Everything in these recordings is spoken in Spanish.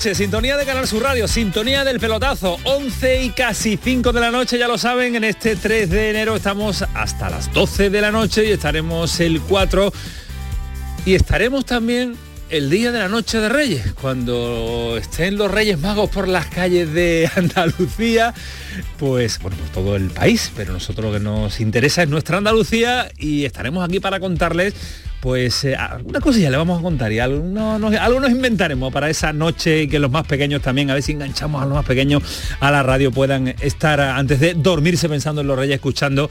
Sintonía de Canal Sur Radio, sintonía del pelotazo, 11 y casi 5 de la noche, ya lo saben, en este 3 de enero estamos hasta las 12 de la noche y estaremos el 4 y estaremos también el día de la noche de Reyes, cuando estén los Reyes Magos por las calles de Andalucía, pues bueno, por todo el país, pero nosotros lo que nos interesa es nuestra Andalucía y estaremos aquí para contarles pues eh, una cosilla le vamos a contar y algo nos, inventaremos para esa noche y que los más pequeños también, a ver si enganchamos a los más pequeños a la radio, puedan estar antes de dormirse pensando en los reyes, escuchando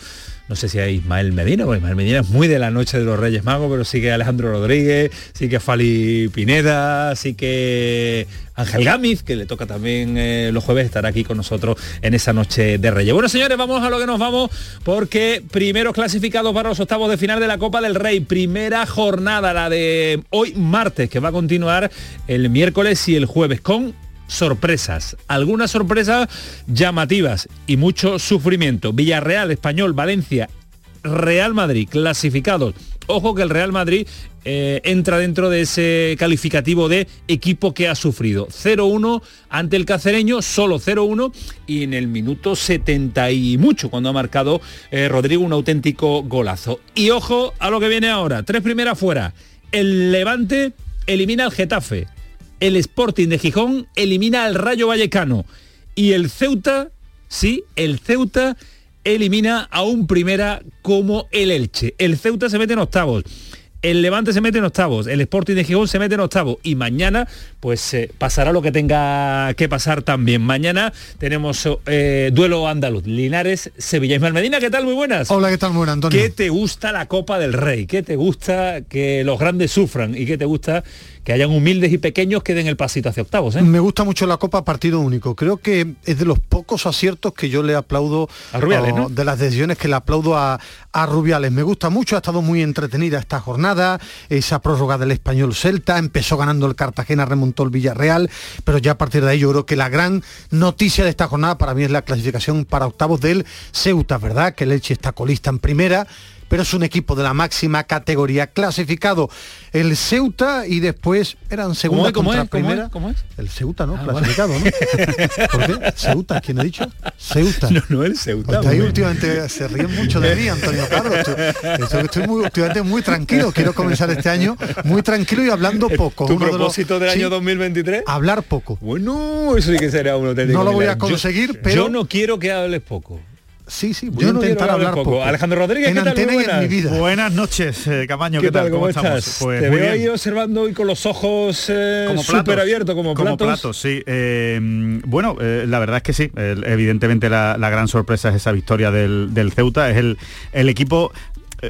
no sé si hay Ismael Medina, porque Ismael Medina es muy de la noche de los Reyes Magos, pero sí que Alejandro Rodríguez, sí que Fali Pineda, sí que Ángel Gámez, que le toca también eh, los jueves estar aquí con nosotros en esa noche de Reyes. Bueno, señores, vamos a lo que nos vamos, porque primeros clasificados para los octavos de final de la Copa del Rey, primera jornada, la de hoy martes, que va a continuar el miércoles y el jueves con sorpresas, algunas sorpresas llamativas y mucho sufrimiento. Villarreal, Español, Valencia, Real Madrid clasificados. Ojo que el Real Madrid eh, entra dentro de ese calificativo de equipo que ha sufrido. 0-1 ante el cacereño, solo 0-1 y en el minuto 70 y mucho cuando ha marcado eh, Rodrigo un auténtico golazo. Y ojo a lo que viene ahora, tres primeras fuera. El Levante elimina al Getafe el Sporting de Gijón elimina al Rayo Vallecano y el Ceuta, sí, el Ceuta elimina a un primera como el Elche. El Ceuta se mete en octavos el Levante se mete en octavos, el Sporting de Gijón se mete en octavos y mañana pues eh, pasará lo que tenga que pasar también. Mañana tenemos eh, duelo andaluz, Linares, Sevilla. Ismael Medina, ¿qué tal? Muy buenas. Hola, ¿qué tal? Muy buenas, Antonio. ¿Qué te gusta la Copa del Rey? ¿Qué te gusta que los grandes sufran? ¿Y qué te gusta que hayan humildes y pequeños que den el pasito hacia octavos? Eh? Me gusta mucho la Copa partido único. Creo que es de los pocos aciertos que yo le aplaudo a Rubiales, ¿no? De las decisiones que le aplaudo a, a Rubiales. Me gusta mucho, ha estado muy entretenida esta jornada, esa prórroga del español Celta, empezó ganando el Cartagena, remontó el Villarreal, pero ya a partir de ahí yo creo que la gran noticia de esta jornada para mí es la clasificación para octavos del Ceuta, ¿verdad? Que el Elche está colista en primera pero es un equipo de la máxima categoría clasificado. El Ceuta y después eran segunda contra primera. ¿Cómo es? El Ceuta, ¿no? Ah, clasificado, ¿no? ¿Por qué? Ceuta, ¿quién ha dicho? Ceuta. No, no el Ceuta. ahí últimamente se ríen mucho de mí, Antonio Carlos. Estoy, muy, últimamente muy tranquilo. Quiero comenzar este año muy tranquilo y hablando poco. ¿Tu propósito del año 2023? Hablar poco. Bueno, eso sí que será uno No lo voy a conseguir, pero... Yo no quiero que hables poco. Sí, sí, voy a intentar hablar poco. Alejandro Rodríguez, ¿qué tal? buenas. mi vida. Buenas noches, eh, Camaño, ¿qué, tal? ¿Cómo, estás? Pues Te veo ahí observando y con los ojos eh, súper abiertos, como, como platos. sí. Eh, bueno, eh, la verdad es que sí. evidentemente la, gran sorpresa es esa victoria del, del Ceuta. Es el, el equipo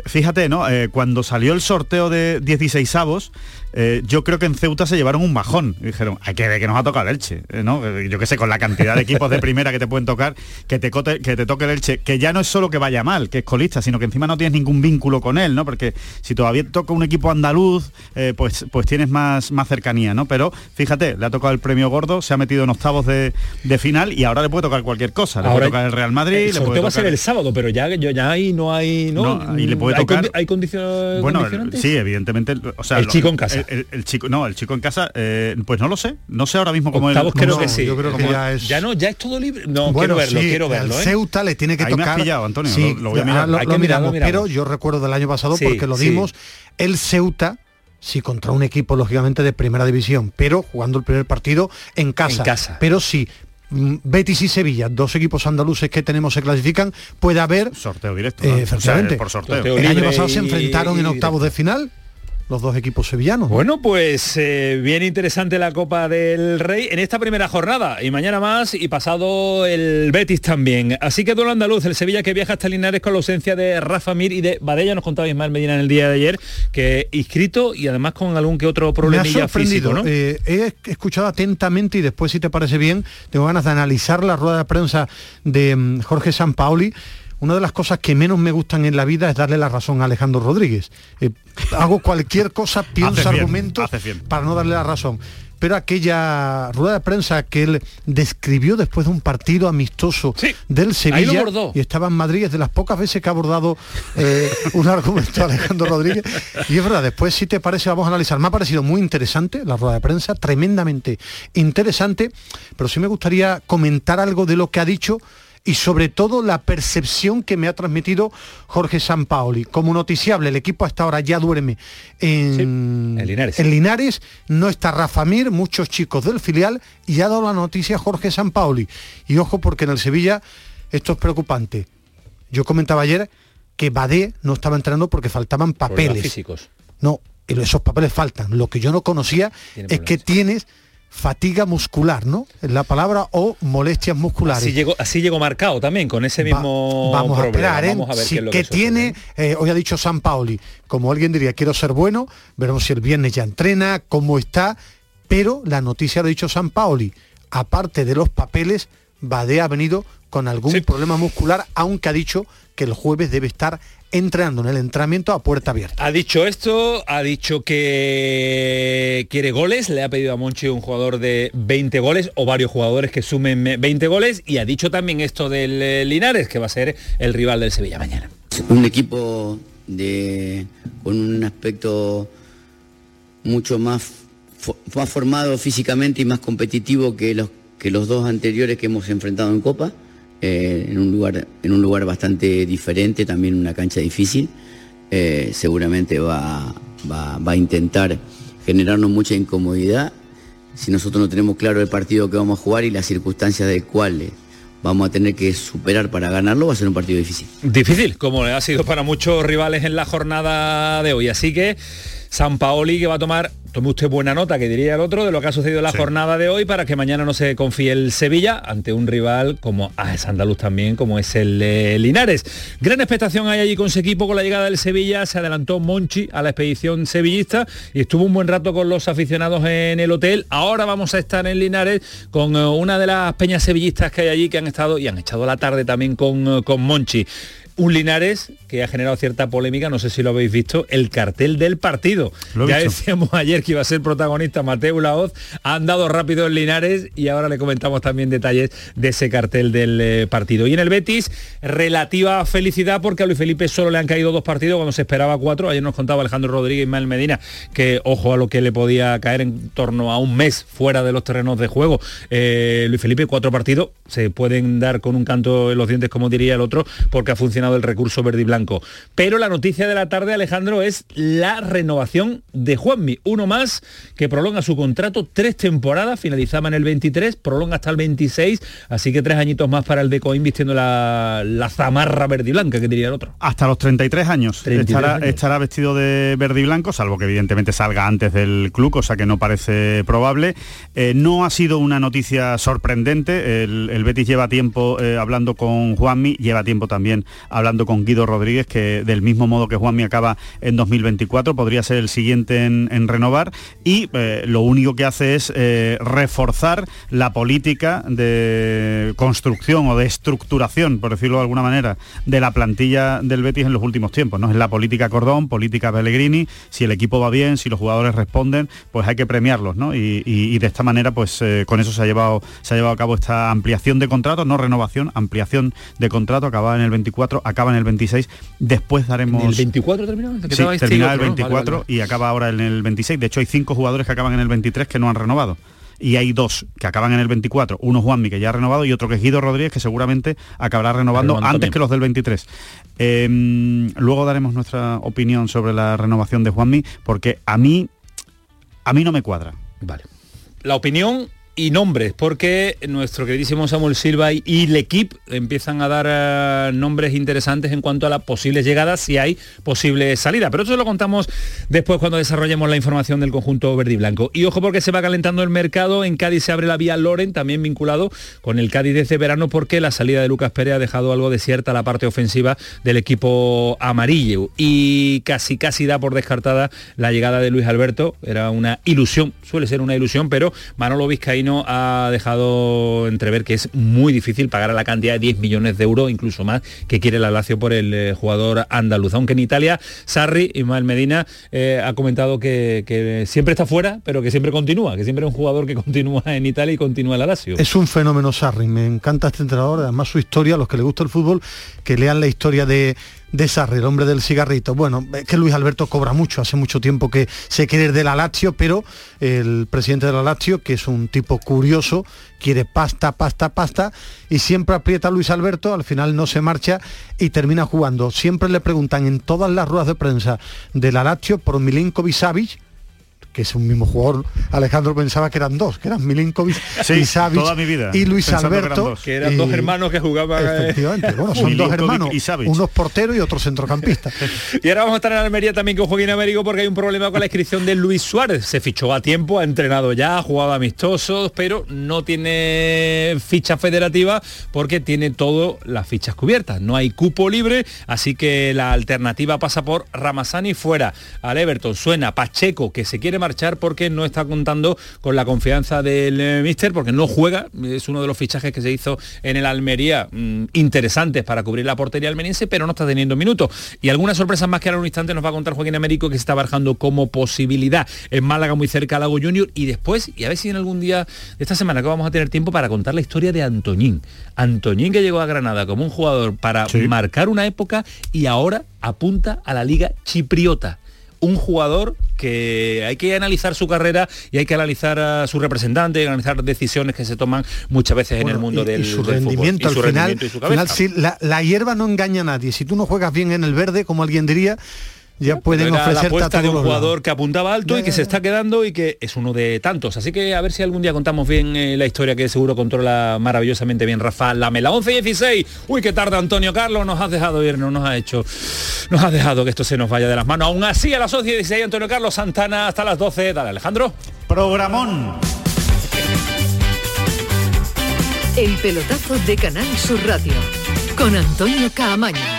fíjate, ¿no? cuando salió el sorteo de 16 avos, eh, yo creo que en Ceuta se llevaron un bajón. dijeron, hay que ver que nos ha tocado el Elche, eh, ¿no? Eh, yo qué sé, con la cantidad de equipos de primera que te pueden tocar, que te, que te toque el Elche, que ya no es solo que vaya mal, que es colista, sino que encima no tienes ningún vínculo con él, ¿no? Porque si todavía toca un equipo andaluz, pues, pues tienes más, más cercanía, ¿no? Pero fíjate, le ha tocado el premio gordo, se ha metido en octavos de, final y ahora le puede tocar cualquier cosa. Le puede tocar el Real Madrid. El le va a ser el sábado, pero ya, ya ahí no hay. No, y le puede tocar. ¿Hay, condiciones? Bueno, sí, evidentemente. O sea, el chico en casa. El chico, no, el chico en casa, eh, pues no lo sé. No sé ahora mismo cómo es. creo que sí. Yo creo que ya es. Ya no, ya es todo libre. No, quiero verlo, quiero verlo. El ¿eh? Ceuta le tiene que Ahí tocar. Me pillado, Antonio. Sí, lo, voy a mirar. Lo, miramos, pero yo recuerdo del año pasado porque lo dimos. El Ceuta sí contra un equipo lógicamente de primera división, pero jugando el primer partido en casa. En casa. Pero sí, mm, Betis y Sevilla, dos equipos andaluces que tenemos se clasifican, puede haber sorteo directo. Eh, por sorteo. el año pasado se enfrentaron en octavos de final los dos equipos sevillanos. Bueno, pues eh, bien interesante la Copa del Rey en esta primera jornada y mañana más y pasado el Betis también. Así que duelo andaluz, el Sevilla que viaja hasta Linares con la ausencia de Rafa Mir y de Badella, nos contaba Ismael Medina en el día de ayer, que inscrito y además con algún que otro problemilla físico, ¿no? Eh, he escuchado atentamente y después si te parece bien, tengo ganas de analizar la rueda de prensa de mm, Jorge Sampaoli una de las cosas que menos me gustan en la vida es darle la razón a Alejandro Rodríguez. Eh, hago cualquier cosa, pienso argumentos para no darle la razón. Pero aquella rueda de prensa que él describió después de un partido amistoso del Sevilla y estaba en Madrid, es de las pocas veces que ha abordado eh, un argumento Alejandro Rodríguez. Y es verdad, después si te parece vamos a analizar. Me ha parecido muy interesante la rueda de prensa, tremendamente interesante, pero sí me gustaría comentar algo de lo que ha dicho y sobre todo la percepción que me ha transmitido Jorge Sampaoli. Como noticiable, el equipo hasta ahora ya duerme en, Linares. en, Linares. no está Rafa Mir, muchos chicos del filial, y ha dado la noticia Jorge Sampaoli. Y ojo porque en el Sevilla esto es preocupante. Yo comentaba ayer que Badé no estaba entrenando porque faltaban papeles. físicos. No, esos papeles faltan. Lo que yo no conocía es que tienes fatiga muscular, ¿no? Es la palabra o molestias musculares. Así llegó, así llegó marcado también con ese mismo vamos A esperar, ¿eh? Vamos a ver qué, es lo que, tiene. Eh, hoy ha dicho San Paoli, como alguien diría, quiero ser bueno, veremos si el viernes ya entrena, cómo está, pero la noticia lo ha dicho San Paoli. Aparte de los papeles, Bade ha venido con algún problema muscular, aunque ha dicho que el jueves debe estar entrenando en el entrenamiento a puerta abierta. Ha dicho esto, ha dicho que quiere goles, le ha pedido a Monchi un jugador de 20 goles o varios jugadores que sumen 20 goles y ha dicho también esto del eh, Linares, que va a ser el rival del Sevilla mañana. Un equipo de, con un aspecto mucho más, más formado físicamente y más competitivo que los, que los dos anteriores que hemos enfrentado en Copa eh, en, un lugar, en un lugar bastante diferente, también una cancha difícil. Eh, seguramente va, va, a intentar generarnos mucha incomodidad si nosotros no tenemos claro el partido que vamos a jugar y las circunstancias del cual vamos a tener que superar para ganarlo, va a ser un partido difícil. Difícil, como ha sido para muchos rivales en la jornada de hoy. Así que San Paoli que va a tomar, tome usted buena nota, que diría el otro, de lo que ha sucedido en la jornada de hoy para que mañana no se confíe el Sevilla ante un rival como ah, es andaluz también, como es el Linares. Gran expectación hay allí con su equipo con la llegada del Sevilla, se adelantó Monchi a la expedición sevillista y estuvo un buen rato con los aficionados en el hotel. Ahora vamos a estar en Linares con eh, una de las peñas sevillistas que hay allí que han estado y han echado la tarde también con, eh, con Monchi un Linares que ha generado cierta polémica, no sé si lo habéis visto, el cartel del partido. ya decíamos ayer que iba a ser protagonista Mateo Laoz, ha andado rápido en Linares y ahora le comentamos también detalles de ese cartel del eh, partido. Y en el Betis, relativa felicidad porque a Luis Felipe solo le han caído dos partidos cuando se esperaba cuatro. Ayer nos contaba Alejandro Rodríguez y Mael Medina que ojo a lo que le podía caer en torno a un mes fuera de los terrenos de juego. Eh, Luis Felipe, cuatro partidos, se pueden dar con un canto en los dientes, como diría el otro, porque ha funcionado del recurso verde y blanco. Pero la noticia de la tarde, Alejandro, es la renovación de Juanmi. Uno más que prolonga su contrato tres temporadas, finalizaba en el 23, prolonga hasta el 26, así que tres añitos más para el Becoin vistiendo la, la zamarra verde y blanca, que diría el otro. Hasta los 33 años. estará, vestido de verde y blanco, salvo que evidentemente salga antes del club, cosa que no parece probable. Eh, no ha sido una noticia sorprendente. El, Betis lleva tiempo eh, hablando con Juanmi, lleva tiempo también hablando con Guido Rodríguez, que del mismo modo que Juanmi acaba en 2024, podría ser el siguiente en, renovar. Y eh, lo único que hace es eh, reforzar la política de construcción o de estructuración, por decirlo de alguna manera, de la plantilla del Betis en los últimos tiempos. ¿no? Es la política Cordón, política Pellegrini, si el equipo va bien, si los jugadores responden, pues hay que premiarlos, ¿no? Y, de esta manera, pues eh, con eso se ha llevado se ha llevado a cabo esta ampliación de contrato, no renovación, ampliación de contrato, acabada en el 24, acaba en el 26, después daremos... ¿El 24 terminó? Sí, termina el 24 y acaba ahora en el 26. De hecho, hay cinco jugadores que acaban en el 23 que no han renovado y hay dos que acaban en el 24, uno Juanmi que ya ha renovado y otro que es Guido Rodríguez que seguramente acabará renovando, antes que los del 23. Em, luego daremos nuestra opinión sobre la renovación de Juanmi porque a mí a mí no me cuadra. Vale. La opinión y nombres, porque nuestro queridísimo Samuel Silva y, el equipo empiezan a dar eh, nombres interesantes en cuanto a las posibles llegadas, si hay posible salida. Pero eso lo contamos después cuando desarrollemos la información del conjunto verde y blanco. Y ojo porque se va calentando el mercado, en Cádiz se abre la vía Loren, también vinculado con el Cádiz desde verano, porque la salida de Lucas Pérez ha dejado algo desierta la parte ofensiva del equipo amarillo. Y casi casi da por descartada la llegada de Luis Alberto, era una ilusión, suele ser una ilusión, pero Manolo Vizcaíno ha dejado entrever que es muy difícil pagar a la cantidad de 10 millones de euros, incluso más, que quiere la Lazio por el eh, jugador andaluz. Aunque en Italia, Sarri, Ismael Medina, eh, ha comentado que, siempre está fuera, pero que siempre continúa, que siempre es un jugador que continúa en Italia y continúa la Lazio. Es un fenómeno Sarri, me encanta este entrenador, además su historia, a los que les gusta el fútbol, que lean la historia de de Sarri, el hombre del cigarrito. Bueno, es que Luis Alberto cobra mucho, hace mucho tiempo que se quiere de la Lazio, pero el presidente de la Lazio, que es un tipo curioso, quiere pasta, pasta, pasta, y siempre aprieta a Luis Alberto, al final no se marcha y termina jugando. Siempre le preguntan en todas las ruedas de prensa de la Lazio por Milinkovic Savic, que es un mismo jugador, Alejandro pensaba que eran dos, que eran Milinkovic y Savic y Luis Alberto. Que eran, dos, hermanos que jugaban. Eh, Efectivamente, bueno, son dos hermanos, unos porteros y otros centrocampistas. y ahora vamos a estar en Almería también con Joaquín Américo porque hay un problema con la inscripción de Luis Suárez. Se fichó a tiempo, ha entrenado ya, ha jugado amistosos, pero no tiene ficha federativa porque tiene todas las fichas cubiertas. No hay cupo libre, así que la alternativa pasa por Ramazani fuera. Al Everton suena Pacheco, que se quiere marchar porque no está contando con la confianza del eh, míster, porque no juega, es uno de los fichajes que se hizo en el Almería mm, interesantes para cubrir la portería almeriense, pero no está teniendo minutos. Y algunas sorpresas más que ahora un instante nos va a contar Joaquín Américo que se está barajando como posibilidad en Málaga muy cerca a Lago Junior y después, y a ver si en algún día de esta semana que vamos a tener tiempo para contar la historia de Antoñín. Antoñín que llegó a Granada como un jugador para marcar una época y ahora apunta a la liga chipriota un jugador que hay que analizar su carrera y hay que analizar a su representante, analizar decisiones que se toman muchas veces en el mundo del, su rendimiento, al final, la hierba no engaña a nadie. Si tú no juegas bien en el verde, como alguien diría, ya pueden ofrecer la de un jugador que apuntaba alto y que se está quedando y que es uno de tantos. Así que a ver si algún día contamos bien eh, la historia que seguro controla maravillosamente bien Rafael Lamela. 11 y 16. Uy, qué tarde Antonio Carlos, nos has dejado ir, no nos ha hecho, nos ha dejado que esto se nos vaya de las manos. Aún así a las 11 y 16 Antonio Carlos Santana hasta las 12. Dale Alejandro. Programón. El pelotazo de Canal Sur Radio con Antonio Caamaño.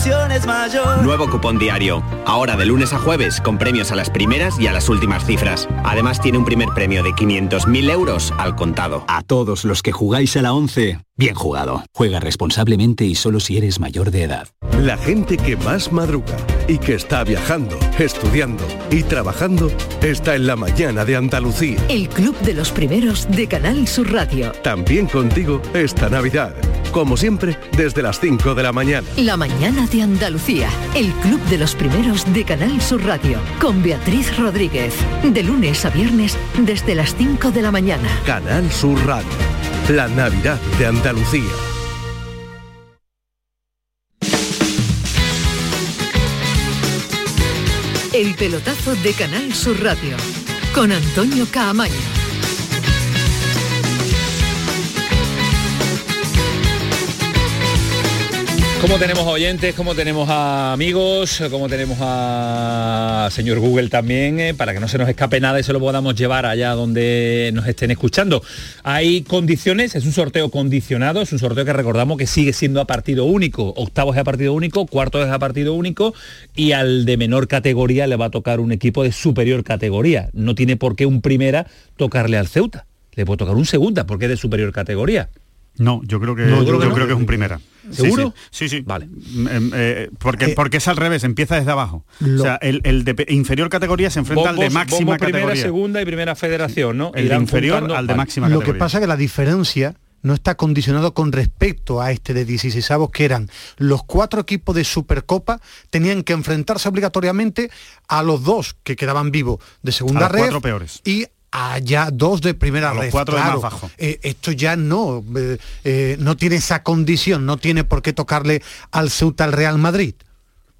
la ilusión es mayor. Nuevo cupón diario. Ahora de lunes a jueves, con premios a las primeras y a las últimas cifras. Además tiene un primer premio de 500.000 euros al contado. A todos los que jugáis a la 11 Bien jugado. Juega responsablemente y solo si eres mayor de edad. La gente que más madruga y que está viajando, estudiando y trabajando está en la mañana de Andalucía. El club de los primeros de Canal Sur Radio. También contigo esta Navidad. Como siempre, desde las 5 de la mañana. La mañana de Andalucía. El club de los primeros de Canal Sur Radio. Con Beatriz Rodríguez. De lunes a viernes desde las 5 de la mañana. Canal Sur Radio la Navidad de Andalucía. El pelotazo de Canal Sur Radio con Antonio Caamaño. Como tenemos a oyentes, como tenemos a amigos, como tenemos a señor Google también, eh, para que no se nos escape nada y se lo podamos llevar allá donde nos estén escuchando. Hay condiciones, es un sorteo condicionado, es un sorteo que recordamos que sigue siendo a partido único. Octavos es a partido único, cuartos es a partido único y al de menor categoría le va a tocar un equipo de superior categoría. No tiene por qué un primera tocarle al Ceuta. Le puede tocar un segunda porque es de superior categoría. No, yo creo que, No, yo, creo que no. creo que es un primera. Sí, ¿Seguro? Sí, sí. sí. Vale. Mm, em, eh, porque, Eh, porque es al revés, empieza desde abajo. lo- O sea, el, el de inferior categoría se enfrenta al de máxima bombos primera, categoría. segunda y primera federación, ¿no? El de inferior juntando- al de Vale. máxima Lo categoría. que pasa es que la diferencia no está condicionado con respecto a este de 16 que eran los cuatro equipos de Supercopa tenían que enfrentarse obligatoriamente a los dos que quedaban vivos de segunda A los red cuatro peores. y allá dos de primera los red. cuatro de más claro, bajo. eh, esto ya no eh, eh, no tiene esa condición, no tiene por qué tocarle al Ceuta al Real Madrid.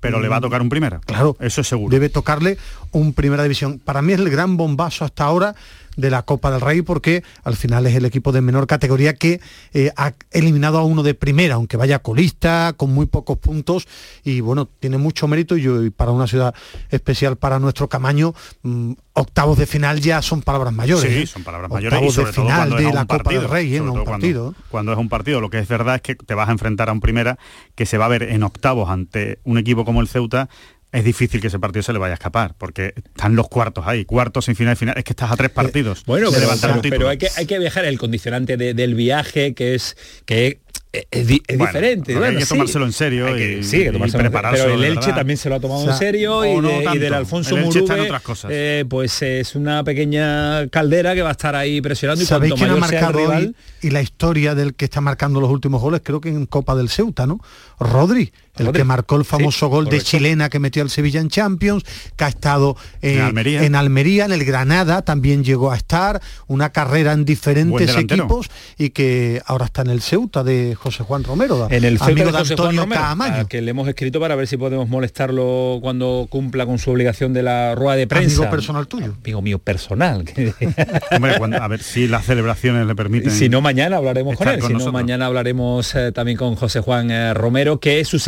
Pero le va a tocar un primera. Mm. Claro. Eso es seguro. Debe tocarle un primera división. Para mí es el gran bombazo hasta ahora de la Copa del Rey porque al final es el equipo de menor categoría que eh, ha eliminado a uno de primera, aunque vaya colista, con muy pocos puntos y bueno, tiene mucho mérito y, yo- y para una ciudad especial para nuestro Camaño, mm, octavos de final ya son palabras mayores. Sí, ¿eh? son palabras mayores y Octavos sobre de todo final de la Copa del Rey, ¿eh? no un cuando- partido. Cuando es un partido, lo que es verdad es que te vas a enfrentar a un primera que se va a ver en octavos ante un equipo como el Ceuta. Es difícil que ese partido se le vaya a escapar, porque están los cuartos ahí, cuartos, sin final y final. Es que estás a tres partidos. Bueno, de pero, levantar un pero- pero hay que hay que viajar el condicionante de- del viaje que es que es, es di- es Bueno, diferente. hay Bueno, que sí. tomárselo en serio Hay que- y- sí, que y tomárselo Pero el Elche también se lo ha tomado O sea, en serio y, no de- y del Alfonso El Elche está en Murube, otras cosas. eh, pues es una pequeña caldera que va a estar ahí presionando y ¿Sabéis cuanto quién ha marcado rival, hoy y la historia del que está marcando los últimos goles? Creo que en Copa del Ceuta, ¿no? Rodri, el que marcó el famoso Sí, gol de chilena que metió al Sevilla en Champions, que ha estado eh, En Almería. en Almería, en el Granada también llegó a estar, una carrera en diferentes equipos y que ahora está en el Ceuta de José Juan Romero, en el Ceuta amigo de de José Juan Antonio Romero, a que le hemos escrito para ver si podemos molestarlo cuando cumpla con su obligación de la rueda de prensa. Amigo personal tuyo. Amigo mío personal. que- Hombre, cuando- a ver si las celebraciones le permiten. Si no, mañana hablaremos con él. con si no, mañana hablaremos eh, también con José Juan eh, Romero, que es su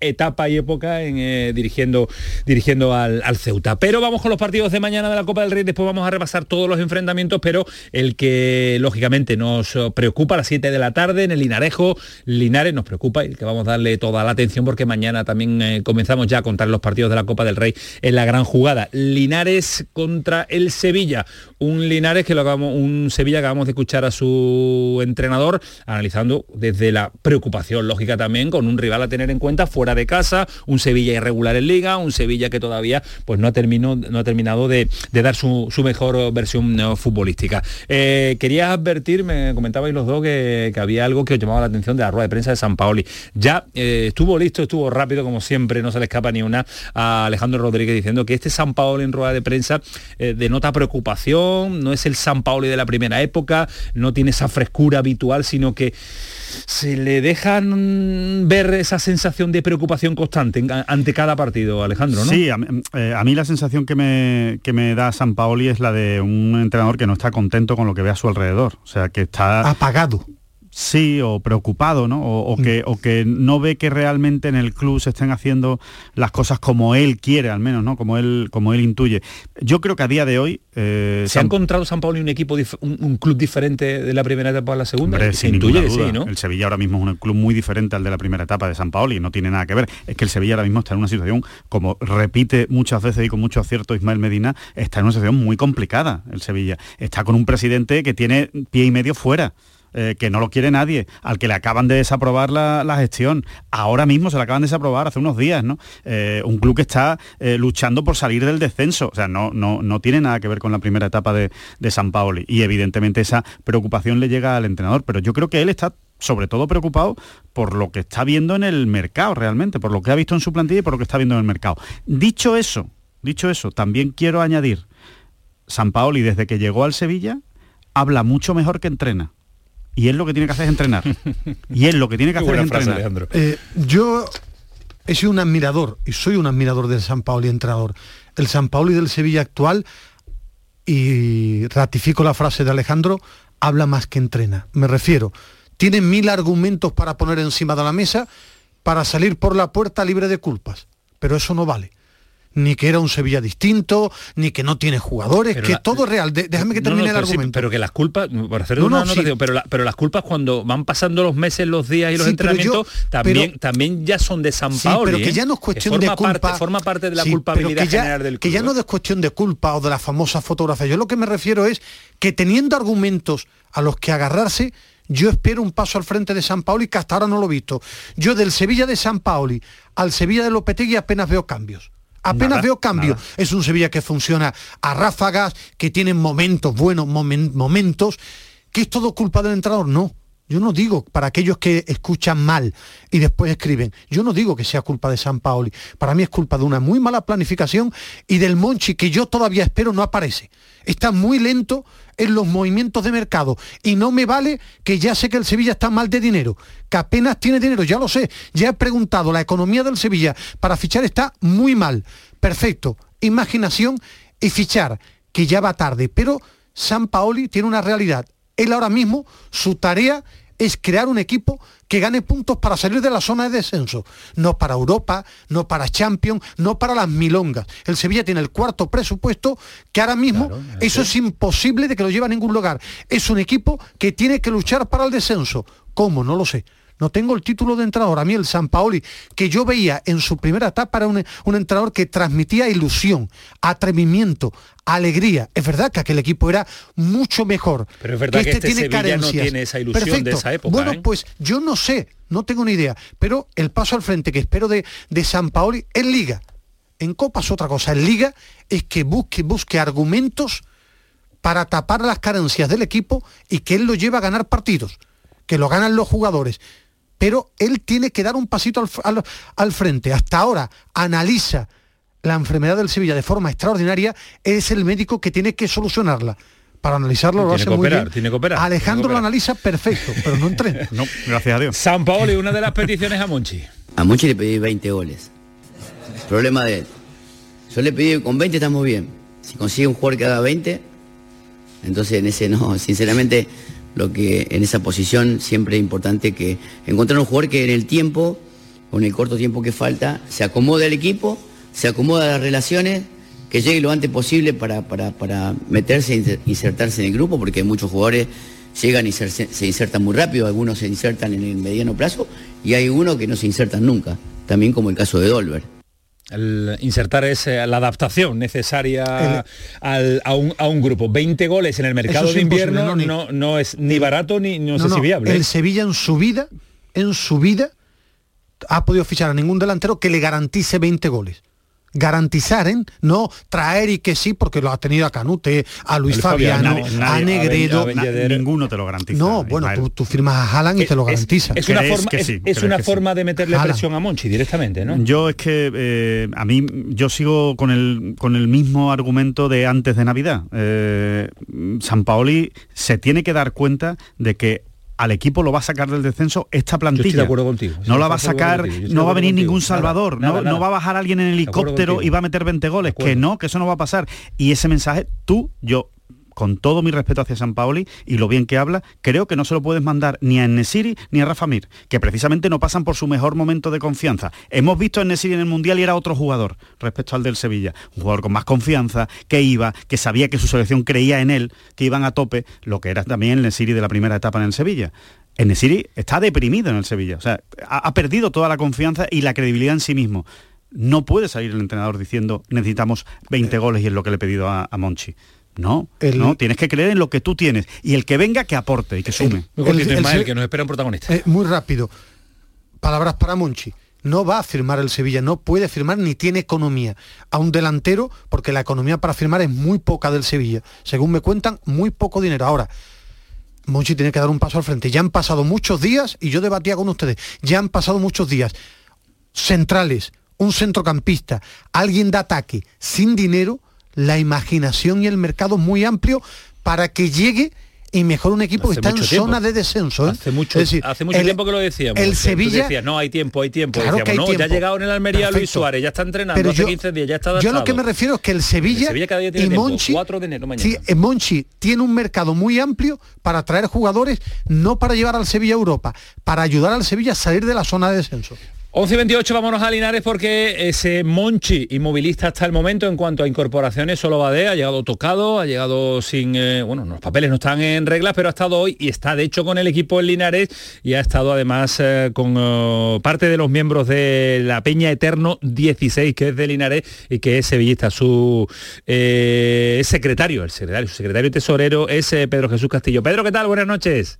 etapa y época en, eh, dirigiendo, dirigiendo al, al Ceuta. Pero vamos con los partidos de mañana de la Copa del Rey. Después vamos a repasar todos los enfrentamientos, pero el que lógicamente nos preocupa a las 7 de la tarde en el Linarejo, Linares nos preocupa y que vamos a darle toda la atención porque mañana también eh, comenzamos ya a contar los partidos de la Copa del Rey en la gran jugada. Linares contra el Sevilla. Un Linares que lo acabamos, un Sevilla que acabamos de escuchar a su entrenador analizando desde la preocupación lógica también con un rival a tener en cuenta fuera de casa, un Sevilla irregular en liga, un Sevilla que todavía pues no ha, terminado, no ha terminado de, dar su, mejor versión eh, futbolística. Eh, quería advertir, me comentabais los dos que, que había algo que os llamaba la atención de la rueda de prensa de San Paoli. Ya eh, estuvo listo, estuvo rápido, como siempre, no se le escapa ni una a Alejandro Rodríguez diciendo que este San Paoli en rueda de prensa eh, denota preocupación, no es el San Paoli de la primera época, no tiene esa frescura habitual, sino que se le dejan ver esa sensación de preocupación constante ante cada partido, Alejandro, ¿no? Sí, a, mí- eh, a mí la sensación que me, que me da San Paoli es la de un entrenador que no está contento con lo que ve a su alrededor. O sea, que está... Apagado. Sí, o preocupado, ¿no? O, o que, o que no ve que realmente en el club se estén haciendo las cosas como él quiere, al menos, ¿no? Como él, como él intuye. Yo creo que a día de hoy... eh, ¿Se ha encontrado San Paolo un equipo, un, un club diferente de la primera etapa a la segunda? Hombre, sin intuye duda. sí, ¿no? El Sevilla ahora mismo es un club muy diferente al de la primera etapa de San Paoli y no tiene nada que ver. Es que el Sevilla ahora mismo está en una situación, como repite muchas veces y con mucho acierto Ismael Medina, está en una situación muy complicada el Sevilla. Está con un presidente que tiene pie y medio fuera. Eh, que no lo quiere nadie, al que le acaban de desaprobar la, gestión. Ahora mismo se la acaban de desaprobar hace unos días, ¿no? Eh, un club que está eh, luchando por salir del descenso. O sea, no, no, no tiene nada que ver con la primera etapa de, de San Paoli. Y evidentemente esa preocupación le llega al entrenador. Pero yo creo que él está sobre todo preocupado por lo que está viendo en el mercado realmente, por lo que ha visto en su plantilla y por lo que está viendo en el mercado. Dicho eso, dicho eso, también quiero añadir, San Paoli desde que llegó al Sevilla habla mucho mejor que entrena. Y él lo que tiene que hacer es entrenar. Y él lo que tiene que hacer es frase, entrenar. Alejandro. Eh, yo he sido un admirador y soy un admirador del San Paoli entrenador. El San Paoli del Sevilla actual, y ratifico la frase de Alejandro, habla más que entrena. Me refiero, tiene mil argumentos para poner encima de la mesa para salir por la puerta libre de culpas. Pero eso no vale ni que era un Sevilla distinto, ni que no tiene jugadores, que todo es real. déjame que termine el argumento. pero que las culpas, por hacer una pero, pero las culpas cuando van pasando los meses, los días y los entrenamientos, también, también ya son de San Paolo. pero que ¿eh? ya no es cuestión de culpa. Parte, forma parte de la culpabilidad que ya, general del club. Que ya no ¿eh? es cuestión de culpa o de la famosa fotografía. Yo lo que me refiero es que teniendo argumentos a los que agarrarse, yo espero un paso al frente de San Paoli que hasta ahora no lo he visto. Yo del Sevilla de San Paoli al Sevilla de Lopetegui apenas veo cambios. Apenas veo cambio. Es un Sevilla que funciona a ráfagas, que tiene momentos buenos, momentos, que es todo culpa del entrenador. No. Yo no digo, para aquellos que escuchan mal y después escriben, yo no digo que sea culpa de San Paoli. Para mí es culpa de una muy mala planificación y del Monchi que yo todavía espero no aparece. Está muy lento en los movimientos de mercado. Y no me vale que ya sé que el Sevilla está mal de dinero, que apenas tiene dinero, ya lo sé. Ya he preguntado, la economía del Sevilla para fichar está muy mal. Perfecto, imaginación y fichar, que ya va tarde. Pero San Paoli tiene una realidad. Él ahora mismo, su tarea es crear un equipo que gane puntos para salir de la zona de descenso. No para Europa, no para Champions, no para las milongas. El Sevilla tiene el cuarto presupuesto que ahora mismo eso es imposible de que lo lleve a ningún lugar. Es un equipo que tiene que luchar para el descenso. ¿Cómo? No lo sé no tengo el título de entrenador. A mí el San Paoli, que yo veía en su primera etapa, era un, entrenador que transmitía ilusión, atrevimiento, alegría. Es verdad que aquel equipo era mucho mejor. Pero es verdad que, este, tiene Sevilla no tiene esa ilusión de esa época. Bueno, ¿eh? pues yo no sé, no tengo ni idea. Pero el paso al frente que espero de, de San Paoli en Liga. En Copa es otra cosa. En Liga es que busque, busque argumentos para tapar las carencias del equipo y que él lo lleve a ganar partidos, que lo ganan los jugadores pero él tiene que dar un pasito al, frente. Hasta ahora analiza la enfermedad del Sevilla de forma extraordinaria, es el médico que tiene que solucionarla. Para analizarlo lo hace muy bien. Tiene que operar, Alejandro lo analiza perfecto, pero no entrena. no, gracias a Dios. San Paoli, una de las peticiones a Monchi. A Monchi le pedí 20 goles. Problema de él. Yo le pedí con 20 estamos bien. Si consigue un jugador que haga 20, entonces en ese no, sinceramente lo que en esa posición siempre es importante que encontrar un jugador que en el tiempo, con el corto tiempo que falta, se acomode al equipo, se acomoda a las relaciones, que llegue lo antes posible para, para, meterse e insertarse en el grupo, porque muchos jugadores llegan y se, se, insertan muy rápido, algunos se insertan en el mediano plazo y hay uno que no se insertan nunca, también como el caso de Dolber el insertar es la adaptación necesaria a, un, grupo. 20 goles en el mercado de invierno no, es ni barato ni no, sé si viable. El ¿eh? Sevilla en su vida, en su vida, ha podido fichar a ningún delantero que le garantice 20 goles garantizar, ¿eh? no traer y que sí, porque lo ha tenido a Canute, a Luis Fabiano, a Negredo. ninguno te lo garantiza. No, bueno, tú, firmas a Haaland y te lo garantiza. Es, una forma, es, una forma de meterle presión a Monchi directamente, ¿no? Yo es que eh, a mí yo sigo con el, con el mismo argumento de antes de Navidad. Eh, San Paoli se tiene que dar cuenta de que al equipo lo va a sacar del descenso esta plantilla. de acuerdo contigo. no la va a sacar, no va a venir ningún salvador, no, no, va a bajar alguien en helicóptero y va a meter 20 goles, que no, que eso no va a pasar. Y ese mensaje, tú, yo, con todo mi respeto hacia San Paoli y lo bien que habla, creo que no se lo puedes mandar ni a Nesiri ni a Rafa Mir, que precisamente no pasan por su mejor momento de confianza. Hemos visto a Nesiri en el Mundial y era otro jugador respecto al del Sevilla. Un jugador con más confianza, que iba, que sabía que su selección creía en él, que iban a tope, lo que era también el Nesiri de la primera etapa en el Sevilla. El Nesiri está deprimido en el Sevilla, o sea, ha, perdido toda la confianza y la credibilidad en sí mismo no puede salir el entrenador diciendo necesitamos 20 goles y es lo que le he pedido a Monchi. No, no, tienes que creer en lo que tú tienes y el que venga que aporte y que sume. El, que nos espera un protagonista. Eh, muy rápido. Palabras para Monchi. No va a firmar el Sevilla, no puede firmar ni tiene economía a un delantero porque la economía para firmar es muy poca del Sevilla. Según me cuentan, muy poco dinero. Ahora, Monchi tiene que dar un paso al frente. Ya han pasado muchos días y yo debatía con ustedes. Ya han pasado muchos días. Centrales, un centrocampista, alguien de ataque sin dinero la imaginación y el mercado muy amplio para que llegue y mejor un equipo que está en zona de descenso. ¿eh? Hace mucho, hace mucho tiempo que lo decíamos. El Sevilla. no, hay tiempo, hay tiempo. no, ya ha llegado en el Almería Luis Suárez, ya está entrenando hace 15 días, ya está adaptado. Yo lo que me refiero es que el Sevilla, y Monchi, de Monchi tiene un mercado muy amplio para traer jugadores, no para llevar al Sevilla a Europa, para ayudar al Sevilla a salir de la zona de descenso. 11 y 28, vámonos a Linares porque ese Monchi inmovilista hasta el momento en cuanto a incorporaciones solo va de, ha llegado tocado, ha llegado sin, eh, bueno, los papeles no están en reglas, pero ha estado hoy y está de hecho con el equipo en Linares y ha estado además eh, con eh, parte de los miembros de la Peña Eterno 16, que es de Linares y que es sevillista. Su secretario, el secretario, su secretario tesorero es Pedro Jesús Castillo. Pedro, ¿qué tal? Buenas noches.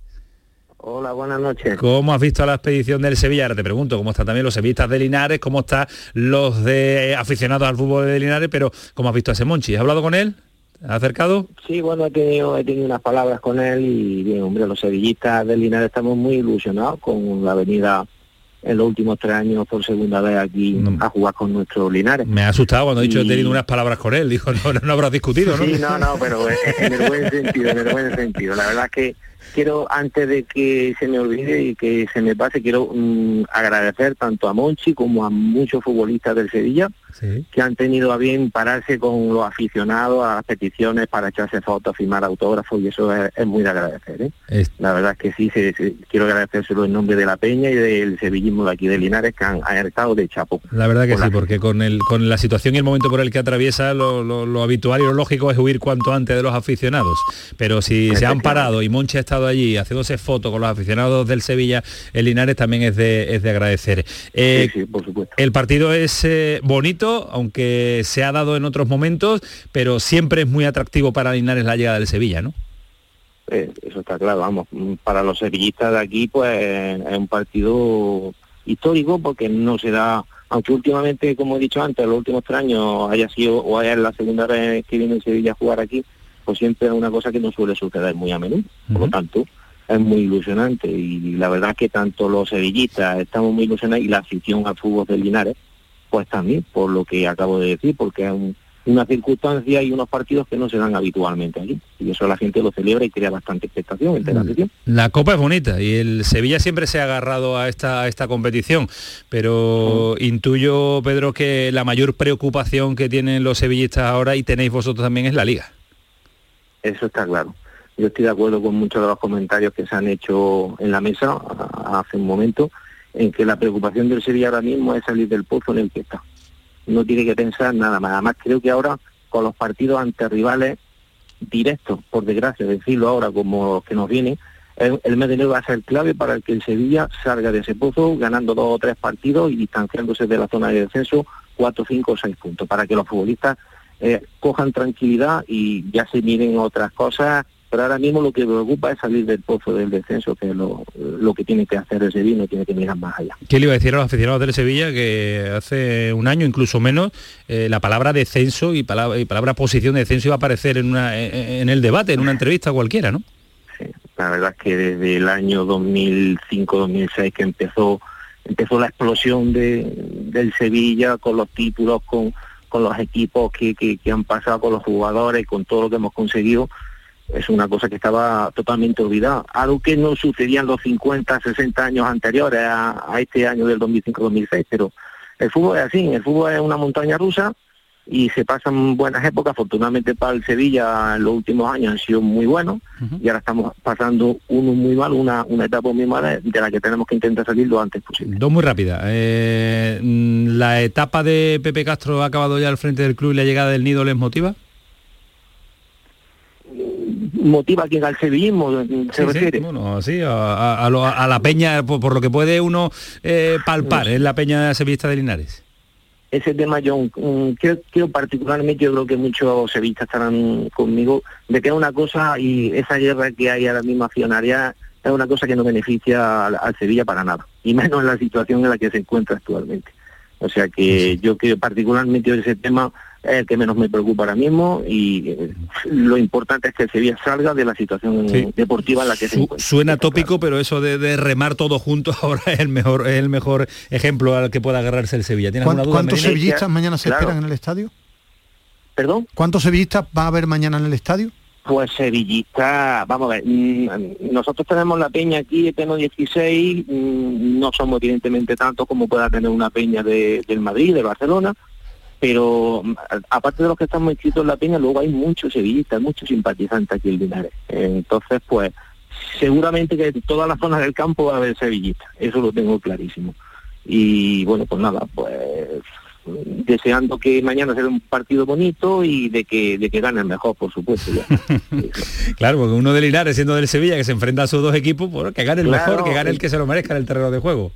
Hola, buenas noches. ¿Cómo has visto la expedición del Sevilla? Ahora te pregunto, ¿cómo están también los sevillistas de Linares? ¿Cómo están los de aficionados al fútbol de Linares? Pero, ¿cómo has visto a ese Monchi? ¿Has hablado con él? ¿Has acercado? Sí, bueno, he tenido, he tenido unas palabras con él y bien, hombre, los sevillistas de Linares estamos muy ilusionados con la venida en los últimos tres años por segunda vez aquí a jugar con nuestro Linares. Me ha asustado cuando he dicho he tenido unas palabras con él, dijo, no, no, habrás discutido, ¿no? Sí, no, no, pero en el buen sentido, en el buen sentido. La verdad es que quiero, antes de que se me olvide y que se me pase, quiero mm, agradecer tanto a Monchi como a muchos futbolistas del Sevilla que han tenido a bien pararse con los aficionados a las peticiones para echarse fotos, firmar autógrafos y eso es, muy de agradecer. ¿eh? La verdad es que sí, se, quiero agradecérselo en nombre de la Peña y del sevillismo de aquí de Linares que han, estado de chapo. La verdad que sí, porque con, el, con la situación y el momento por el que atraviesa, lo, habitual y lo lógico es huir cuanto antes de los aficionados. Pero si se han parado y Monchi ha estado allí haciéndose fotos con los aficionados del Sevilla en Linares también es de, es de agradecer. Eh, por supuesto. El partido es eh, bonito, aunque se ha dado en otros momentos, pero siempre es muy atractivo para Linares la llegada del Sevilla, ¿no? Eh, eso está claro, vamos, para los sevillistas de aquí pues es un partido histórico porque no se da, aunque últimamente, como he dicho antes, los últimos tres años haya sido o haya la segunda vez que viene Sevilla a jugar aquí, pues siempre es una cosa que no suele suceder muy a menudo. Por lo tanto, es muy ilusionante y la verdad que tanto los sevillistas estamos muy ilusionados y la afición al fútbol del Linares, pues también, por lo que acabo de decir, porque es una circunstancia y unos partidos que no se dan habitualmente allí. Y eso la gente lo celebra y crea bastante expectación entre la afición. La Copa es bonita y el Sevilla siempre se ha agarrado a esta, esta competición, pero intuyo, Pedro, que la mayor preocupación que tienen los sevillistas ahora y tenéis vosotros también es la Liga. Eso está claro. Yo estoy de acuerdo con muchos de los comentarios que se han hecho en la mesa hace un momento, en que la preocupación del Sevilla ahora mismo es salir del pozo en el que está. No tiene que pensar nada más. Además, creo que ahora con los partidos ante rivales directos, por desgracia, decirlo ahora como que nos vienen, el, mes de enero va a ser clave para que el Sevilla salga de ese pozo ganando dos o tres partidos y distanciándose de la zona de descenso cuatro, cinco o seis puntos, para que los futbolistas eh, cojan tranquilidad y ya se miren otras cosas pero ahora mismo lo que me preocupa es salir del pozo del descenso, que es lo, que tiene que hacer el Sevilla, no tiene que mirar más allá. ¿Qué le iba a decir a los aficionados del Sevilla que hace un año, incluso menos, eh, la palabra descenso y palabra, y palabra posición de descenso iba a aparecer en, una, en el debate, en una entrevista cualquiera, ¿no? Sí, la verdad es que desde el año 2005-2006 que empezó empezó la explosión de, del Sevilla con los títulos, con, con los equipos que, que han pasado, con los jugadores, con todo lo que hemos conseguido, es una cosa que estaba totalmente olvidada. Algo que no sucedía en los 50, 60 años anteriores a, este año del 2005-2006, pero el fútbol es así, el fútbol es una montaña rusa y se pasan buenas épocas. Afortunadamente para el Sevilla en los últimos años han sido muy buenos y ahora estamos pasando uno muy mal, una, una etapa muy mala de la que tenemos que intentar salir lo antes posible. Dos muy rápidas. Eh, ¿La etapa de Pepe Castro ha acabado ya al frente del club y la llegada del Nido les motiva? Motiva a quien al sevillismo se refiere. bueno, sí, a, la peña, por, lo que puede uno eh, palpar en la peña sevillista de Linares. Ese tema yo mm, creo, particularmente, yo creo que muchos sevillistas estarán conmigo, de que es una cosa y esa guerra que hay ahora mismo accionaria es una cosa que no beneficia al, Sevilla para nada, y menos en la situación en la que se encuentra actualmente. O sea que yo creo particularmente ese tema es el que menos me preocupa ahora mismo y eh, lo importante es que el Sevilla salga de la situación deportiva en la que se encuentra. Suena tópico, pero eso de, remar todo juntos ahora es el mejor es el mejor ejemplo al que pueda agarrarse el Sevilla. ¿Cuántos sevillistas mañana se esperan en el estadio? ¿Perdón? ¿Cuántos sevillistas va a haber mañana en el estadio? Pues sevillista, vamos a ver, mm, nosotros tenemos la peña aquí, tengo 16, mm, no somos evidentemente tantos como pueda tener una peña de, del Madrid, de Barcelona, pero mm, aparte de los que estamos inscritos en la peña, luego hay muchos sevillistas, muchos simpatizantes aquí en Linares. Entonces, pues, seguramente que en todas las zonas del campo va a haber sevillistas, eso lo tengo clarísimo. y bueno, pues nada, pues deseando que mañana sea un partido bonito y de que, de que gane el mejor, por supuesto. claro, porque uno de Linares siendo del Sevilla que se enfrenta a sus dos equipos, pues que gane el mejor, que gane el que se lo merezca en el terreno de juego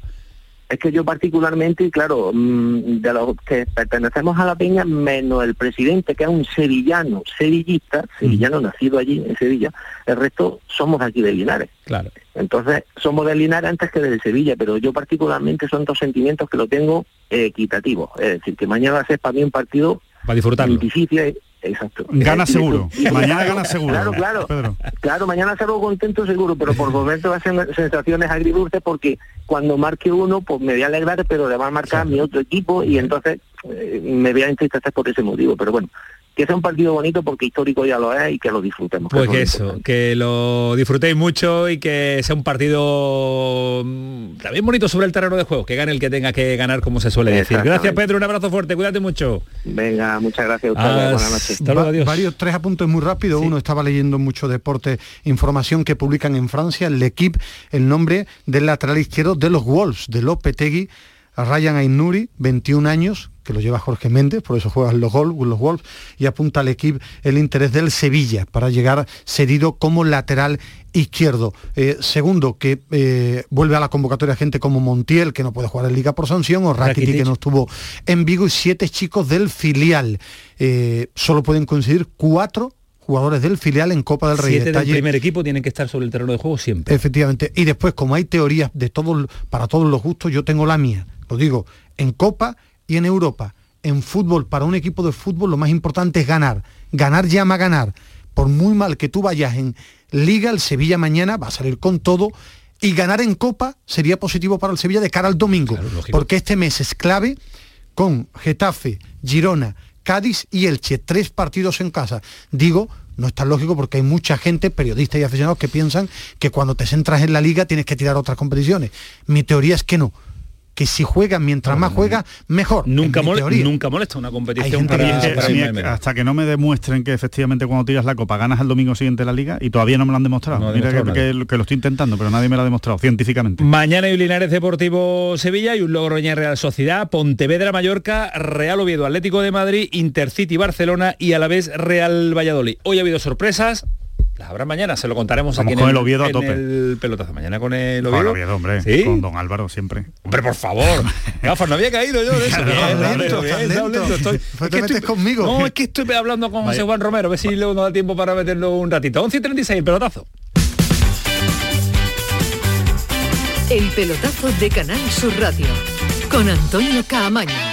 es que yo particularmente, claro, mm, de los que pertenecemos a la peña, menos el presidente, que es un sevillano, sevillista, sevillano nacido allí en Sevilla, el resto somos aquí de Linares. Claro. Entonces, somos de Linares antes que de Sevilla, pero yo particularmente son dos sentimientos que lo tengo equitativos. Es decir, que mañana va a ser para mí un partido para disfrutarlo. difícil Exacto. Gana seguro. mañana gana seguro. Claro, claro. Claro, mañana salgo contento seguro, pero por momento va a ser sensaciones agridulces porque cuando marque uno, pues me voy a alegrar, pero le va a marcar mi otro equipo y entonces eh, me voy a entristecer por ese motivo. Pero bueno, que sea un partido bonito porque histórico ya lo es y que lo disfrutemos. Pues que, eso, que lo disfrutéis mucho y que sea un partido mm, también bonito sobre el terreno de juego, que gane el que tenga que ganar, como se suele decir. Gracias Pedro, un abrazo fuerte, cuídate mucho. Venga, muchas gracias a Buenas noches. varios tres apuntes muy rápido. Uno estaba leyendo mucho deporte, información que publican en Francia, el equipo, el nombre del lateral izquierdo de los Wolves, de Lopetegui, Ryan Ainuri, 21 años, que lo lleva Jorge Méndez, por eso juegan los, los Wolves, y apunta al equipo el interés del Sevilla para llegar cedido como lateral izquierdo. Eh, segundo, que eh, vuelve a la convocatoria gente como Montiel, que no puede jugar en Liga por sanción, o Rakiti, que no estuvo en Vigo, y siete chicos del filial. Eh, solo pueden conseguir cuatro jugadores del filial en Copa del Rey. Siete del primer equipo tienen que estar sobre el terreno de juego siempre. Efectivamente. Y después, como hay teorías de todos, para todos los gustos, yo tengo la mía. Lo digo, en Copa y en Europa, en fútbol, para un equipo de fútbol lo más importante es ganar. Ganar llama a ganar. Por muy mal que tú vayas en Liga, el Sevilla mañana va a salir con todo y ganar en Copa sería positivo para el Sevilla de cara al domingo, porque este mes es clave con Getafe, Girona, Cádiz y Elche, tres partidos en casa. Digo, no es tan lógico porque hay mucha gente, periodistas y aficionados, que piensan que cuando te centras en la liga tienes que tirar otras competiciones. Mi teoría es que no que si juegan mientras más juega, mejor. Nunca, nunca molesta una competición hasta que no me demuestren que efectivamente cuando tiras la copa ganas el domingo siguiente la liga y todavía no me lo han demostrado. Mira que, lo estoy intentando, pero nadie me lo ha demostrado científicamente. Mañana hay Linares Deportivo Sevilla y un Logroña Real Sociedad, Pontevedra Mallorca, Real Oviedo Atlético de Madrid, Intercity Barcelona y a la vez Real Valladolid. Hoy ha habido sorpresas, las habrá mañana, se lo contaremos aquí con en el, Oviedo a tope. el pelotazo. Mañana con el Oviedo. Con el Oviedo, hombre. ¿Sí? Con Don Álvaro siempre. Hombre, por favor. Gafas, no había caído yo de eso. Estoy... conmigo. No, es que estoy hablando con José Juan Romero, a ver si luego nos da tiempo para meterlo un ratito. 11 y 36, el pelotazo. El pelotazo de Canal Sur Radio. Con Antonio Caamaño.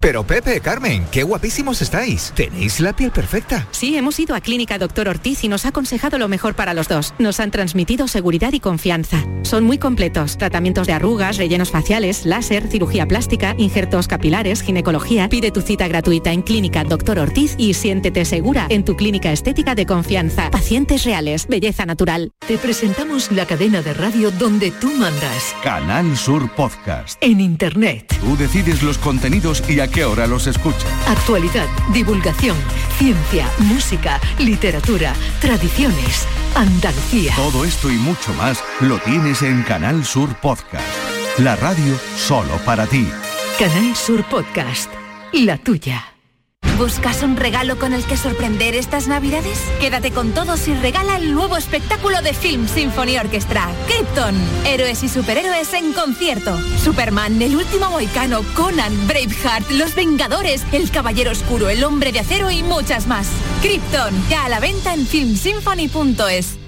Pero Pepe, Carmen, qué guapísimos estáis. Tenéis la piel perfecta. Sí, hemos ido a Clínica Doctor Ortiz y nos ha aconsejado lo mejor para los dos. Nos han transmitido seguridad y confianza. Son muy completos. Tratamientos de arrugas, rellenos faciales, láser, cirugía plástica, injertos capilares, ginecología. Pide tu cita gratuita en Clínica Doctor Ortiz y siéntete segura en tu clínica estética de confianza. Pacientes reales, belleza natural. Te presentamos la cadena de radio donde tú mandas. Canal Sur Podcast. En Internet. Tú decides los contenidos y a qué hora los escucha. Actualidad, divulgación, ciencia, música, literatura, tradiciones, Andalucía. Todo esto y mucho más lo tienes en Canal Sur Podcast. La radio solo para ti. Canal Sur Podcast. La tuya. ¿Buscas un regalo con el que sorprender estas navidades? Quédate con todos y regala el nuevo espectáculo de Film Symphony Orchestra, Krypton. Héroes y superhéroes en concierto. Superman, el último moicano, Conan, Braveheart, Los Vengadores, El Caballero Oscuro, El Hombre de Acero y muchas más. Krypton, ya a la venta en filmsymphony.es.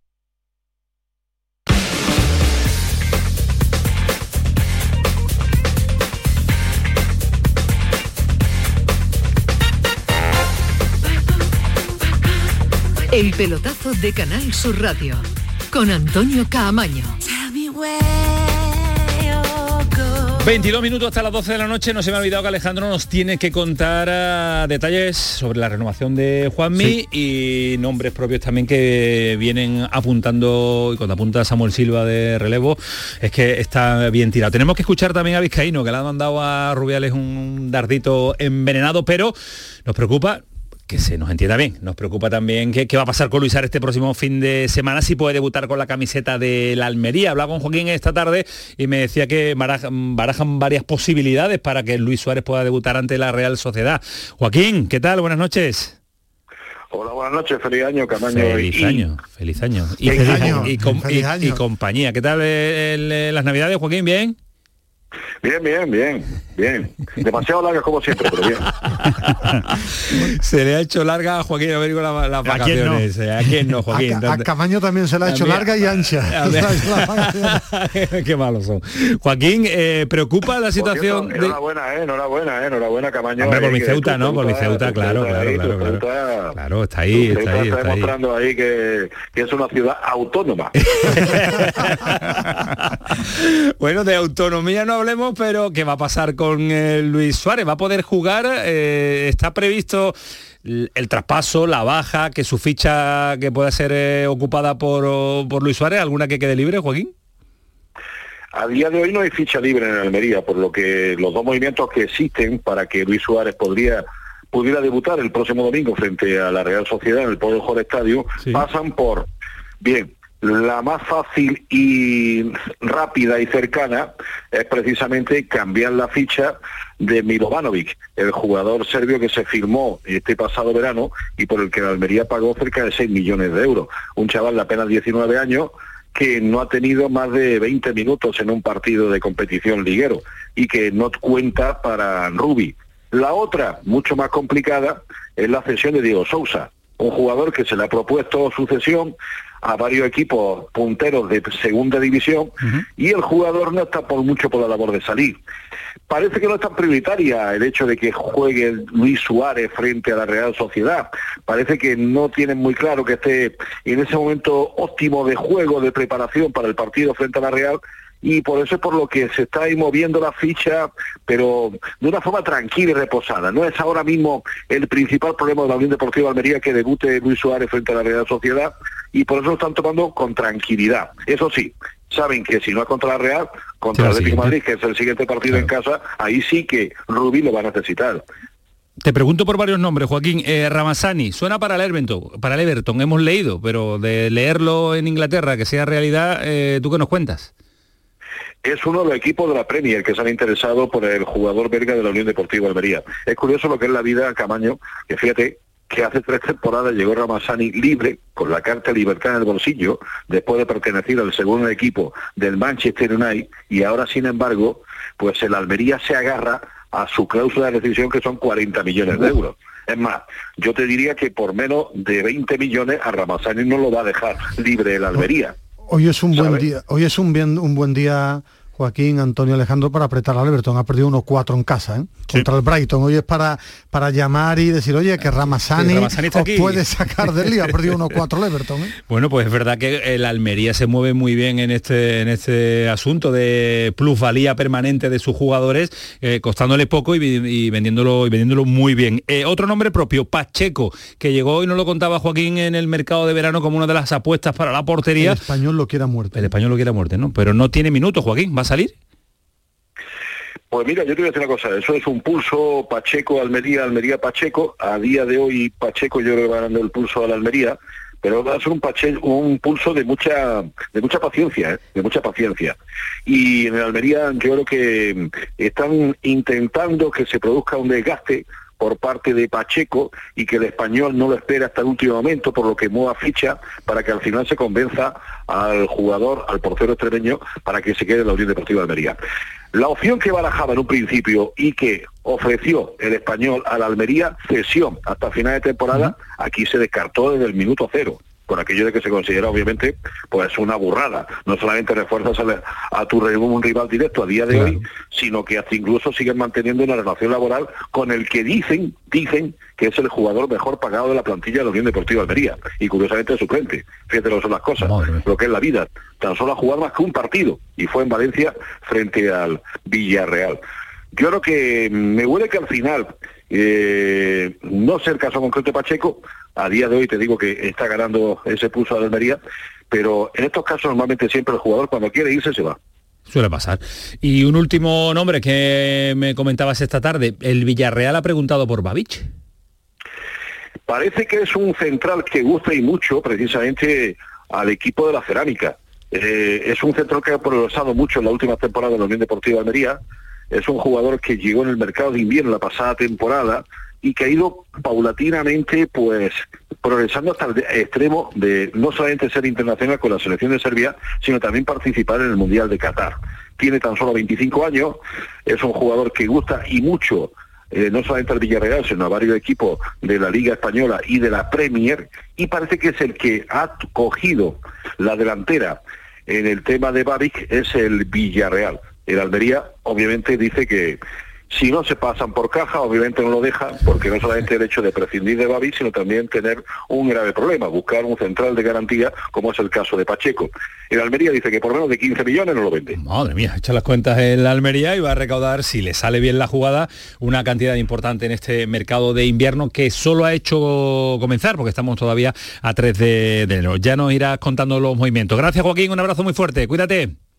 El pelotazo de Canal Sur Radio con Antonio Caamaño. 22 minutos hasta las 12 de la noche. No se me ha olvidado que Alejandro nos tiene que contar ah, detalles sobre la renovación de Juanmi y nombres propios también que vienen apuntando, y cuando apunta Samuel Silva de relevo, es que está bien tirado. Tenemos que escuchar también a Vizcaíno, que le ha mandado a Rubiales un dardito envenenado, pero nos preocupa que se nos entienda bien. Nos preocupa también qué, qué va a pasar con Luis Suárez este próximo fin de semana, si puede debutar con la camiseta de la Almería. Hablaba con Joaquín esta tarde y me decía que barajan, barajan varias posibilidades para que Luis Suárez pueda debutar ante la Real Sociedad. Joaquín, ¿qué tal? Buenas noches. Hola, buenas noches, feliz año, Camaño. Feliz y- año, feliz año. Y, Feliz feliz- año, y com- feliz y- año. y compañía. ¿Qué tal el- las navidades, Joaquín? ¿Bien? Bien, bien, bien, bien. Demasiado largas como siempre, pero bien. Se le ha hecho larga a Joaquín Américo la- las ¿A quién no? vacaciones. eh, ¿A quién no, Joaquín? A, Ca- a Camaño también se la ha hecho larga y ancha. Qué malos son. Joaquín, eh, ¿preocupa la situación cierto, de... enhorabuena, eh, enhorabuena, eh, enhorabuena, Camaño. Hombre, por eh, mi Ceuta, ¿no? Por mi Ceuta, claro, claro, claro, claro. Ceuta- Claro, está ahí, está ahí, está está ahí. demostrando ahí que, que es una ciudad autónoma. Bueno, de autonomía no hablemos, pero ¿qué va a pasar con eh, Luis Suárez? ¿Va a poder jugar? Eh, ¿Está previsto el traspaso, la baja, que su ficha que pueda ser eh, ocupada por, por Luis Suárez? ¿Alguna que quede libre, Joaquín? A día de hoy no hay ficha libre en Almería, por lo que los dos movimientos que existen para que Luis Suárez podría pudiera debutar el próximo domingo frente a la Real Sociedad en el Mejor Estadio pasan por, bien, la más fácil y rápida y cercana es precisamente cambiar la ficha de Milovanovic, el jugador serbio que se firmó este pasado verano y por el que la Almería pagó cerca de 6 millones de euros. Un chaval de apenas 19 años que no ha tenido más de 20 minutos en un partido de competición liguero y que no cuenta para Rubi. La otra, mucho más complicada, es la cesión de Diego Sousa, un jugador que se le ha propuesto sucesión a varios equipos punteros de segunda división y el jugador no está por mucho por la labor de salir. Parece que no es tan prioritaria el hecho de que juegue Luis Suárez frente a la Real Sociedad. Parece que no tienen muy claro que esté en ese momento óptimo de juego, de preparación para el partido frente a la Real y por eso es por lo que se está ahí moviendo la ficha, pero de una forma tranquila y reposada. No es ahora mismo el principal problema de la Unión Deportiva Almería que debute Luis Suárez frente a la Real Sociedad y por eso lo están tomando con tranquilidad. Eso sí, saben que si no es contra la Real, contra el Atlético de Madrid, que es el siguiente partido en casa, ahí sí que Rubí lo va a necesitar. Te pregunto por varios nombres, Joaquín. Eh, Ramazani, suena para el Everton, para el Everton, hemos leído, pero de leerlo en Inglaterra, que sea realidad, eh, ¿tú qué nos cuentas? Es uno de los equipos de la Premier que se han interesado por el jugador belga de la Unión Deportiva Almería. Es curioso lo que es la vida, Camaño, que fíjate que hace tres temporadas llegó Ramazani libre, con la carta de libertad en el bolsillo, después de pertenecer al segundo equipo del Manchester United, y ahora, sin embargo, pues el Almería se agarra a su cláusula de rescisión, que son 40 millones de euros. Es más, yo te diría que por menos de 20 millones a Ramazani no lo va a dejar libre el Almería. Hoy es un buen día, hoy es un bien, un buen día, Joaquín, Antonio Alejandro, para apretar al Everton. Ha perdido unos cuatro en casa, ¿eh? Contra el Brighton. Hoy es para, para llamar y decir, oye, que Ramazani, Sí, Ramazani os puede sacar del lío. Ha perdido unos cuatro el Everton, ¿eh? Bueno, pues es verdad que el Almería se mueve muy bien en este, en este asunto de plusvalía permanente de sus jugadores, eh, costándole poco y, y vendiéndolo, y vendiéndolo muy bien. Eh, otro nombre propio, Pacheco, que llegó y nos lo contaba Joaquín en el mercado de verano como una de las apuestas para la portería. El español lo quiera muerto. El español lo quiere a muerte, ¿no? Pero no tiene minutos, Joaquín. ¿Va a salir? Pues mira, yo te voy a decir una cosa, eso es un pulso Pacheco, Almería, Almería, Pacheco. A día de hoy Pacheco yo creo que va dando el pulso a la Almería, pero va a ser un, pache- un pulso de mucha de mucha paciencia, ¿eh? de mucha paciencia. Y en el Almería yo creo que están intentando que se produzca un desgaste por parte de Pacheco y que el español no lo espera hasta el último momento, por lo que mueva ficha para que al final se convenza al jugador, al portero extremeño, para que se quede en la Unión Deportiva de Almería. La opción que barajaba en un principio y que ofreció el español a la Almería, cesión hasta final de temporada, aquí se descartó desde el minuto cero por aquello de que se considera obviamente pues una burrada. No solamente refuerzas a, a tu un rival directo a día de hoy, sino que hasta incluso siguen manteniendo una relación laboral con el que dicen, dicen que es el jugador mejor pagado de la plantilla de la Unión Deportiva Almería y curiosamente suplente. Fíjate lo que son las cosas, lo que es la vida. Tan solo ha jugado más que un partido y fue en Valencia frente al Villarreal. Yo creo que me huele que al final, eh, no ser caso concreto de Pacheco, a día de hoy te digo que está ganando ese pulso de Almería, pero en estos casos normalmente siempre el jugador cuando quiere irse se va. Suele pasar. Y un último nombre que me comentabas esta tarde, el Villarreal ha preguntado por Babich. Parece que es un central que gusta y mucho precisamente al equipo de la cerámica. Eh, es un central que ha progresado mucho en la última temporada de la Unión Deportiva de Almería, es un jugador que llegó en el mercado de invierno la pasada temporada y que ha ido paulatinamente pues progresando hasta el extremo de no solamente ser internacional con la selección de Serbia, sino también participar en el Mundial de Qatar. Tiene tan solo 25 años, es un jugador que gusta y mucho eh, no solamente al Villarreal, sino a varios equipos de la Liga Española y de la Premier, y parece que es el que ha cogido la delantera en el tema de Babic, es el Villarreal. El Almería obviamente dice que si no se pasan por caja, obviamente no lo dejan, porque no solamente el hecho de prescindir de Babi, sino también tener un grave problema, buscar un central de garantía, como es el caso de Pacheco. El Almería dice que por menos de 15 millones no lo vende. Madre mía, echa las cuentas el Almería y va a recaudar, si le sale bien la jugada, una cantidad importante en este mercado de invierno que solo ha hecho comenzar, porque estamos todavía a 3 de enero. Ya nos irás contando los movimientos. Gracias Joaquín, un abrazo muy fuerte, cuídate.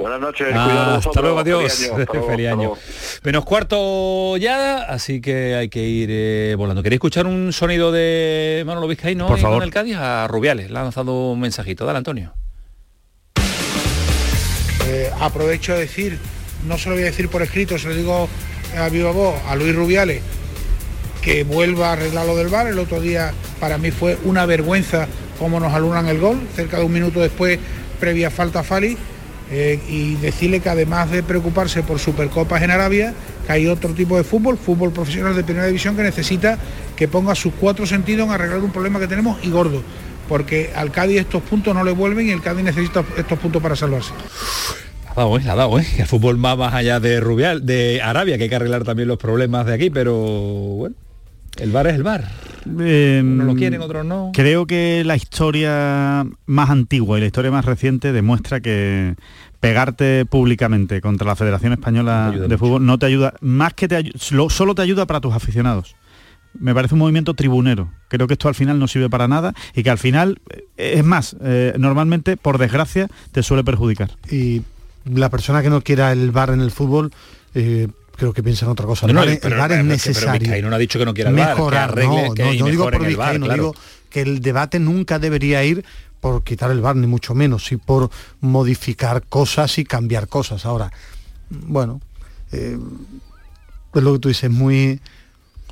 Buenas noches, ah, hasta luego, adiós. Feliz año. Menos cuarto ya, así que hay que ir eh, volando. ¿Queréis escuchar un sonido de Manolo Vizcaíno Por favor. con el Cádiz? A Rubiales, le ha lanzado un mensajito. Dale, Antonio. Eh, aprovecho a decir, no se lo voy a decir por escrito, se lo digo a viva voz, a Luis Rubiales, que vuelva a arreglar lo del bar. El otro día para mí fue una vergüenza cómo nos alunan el gol, cerca de un minuto después, previa falta a Fali eh, y decirle que además de preocuparse por Supercopas en Arabia, que hay otro tipo de fútbol, fútbol profesional de primera división que necesita que ponga sus cuatro sentidos en arreglar un problema que tenemos y gordo, porque al Cádiz estos puntos no le vuelven y el Cádiz necesita estos puntos para salvarse. Ha dado, ¿eh? Ha dado, ¿eh? El fútbol va más allá de Rubial, de Arabia, que hay que arreglar también los problemas de aquí, pero bueno, el bar es el bar. Eh, Unos lo quieren, otros no. Creo que la historia más antigua y la historia más reciente demuestra que pegarte públicamente contra la Federación Española de Fútbol no te ayuda, más que te ayuda, solo te ayuda para tus aficionados. Me parece un movimiento tribunero. Creo que esto al final no sirve para nada y que al final, eh, es más, eh, normalmente, por desgracia, te suele perjudicar. Y la persona que no quiera el bar en el fútbol, eh, creo que piensa en otra cosa. No, el bar, pero- el bar pero- es pero necesario. Vizcaíno no ha dicho que no quiera que Mejorar, arregle, no, que no, y no digo mejoren por el Vizcaíno, claro. digo que el debate nunca debería ir por quitar el bar, ni mucho menos, sí por modificar cosas y cambiar cosas. Ahora, bueno, eh, es lo que tú dices, muy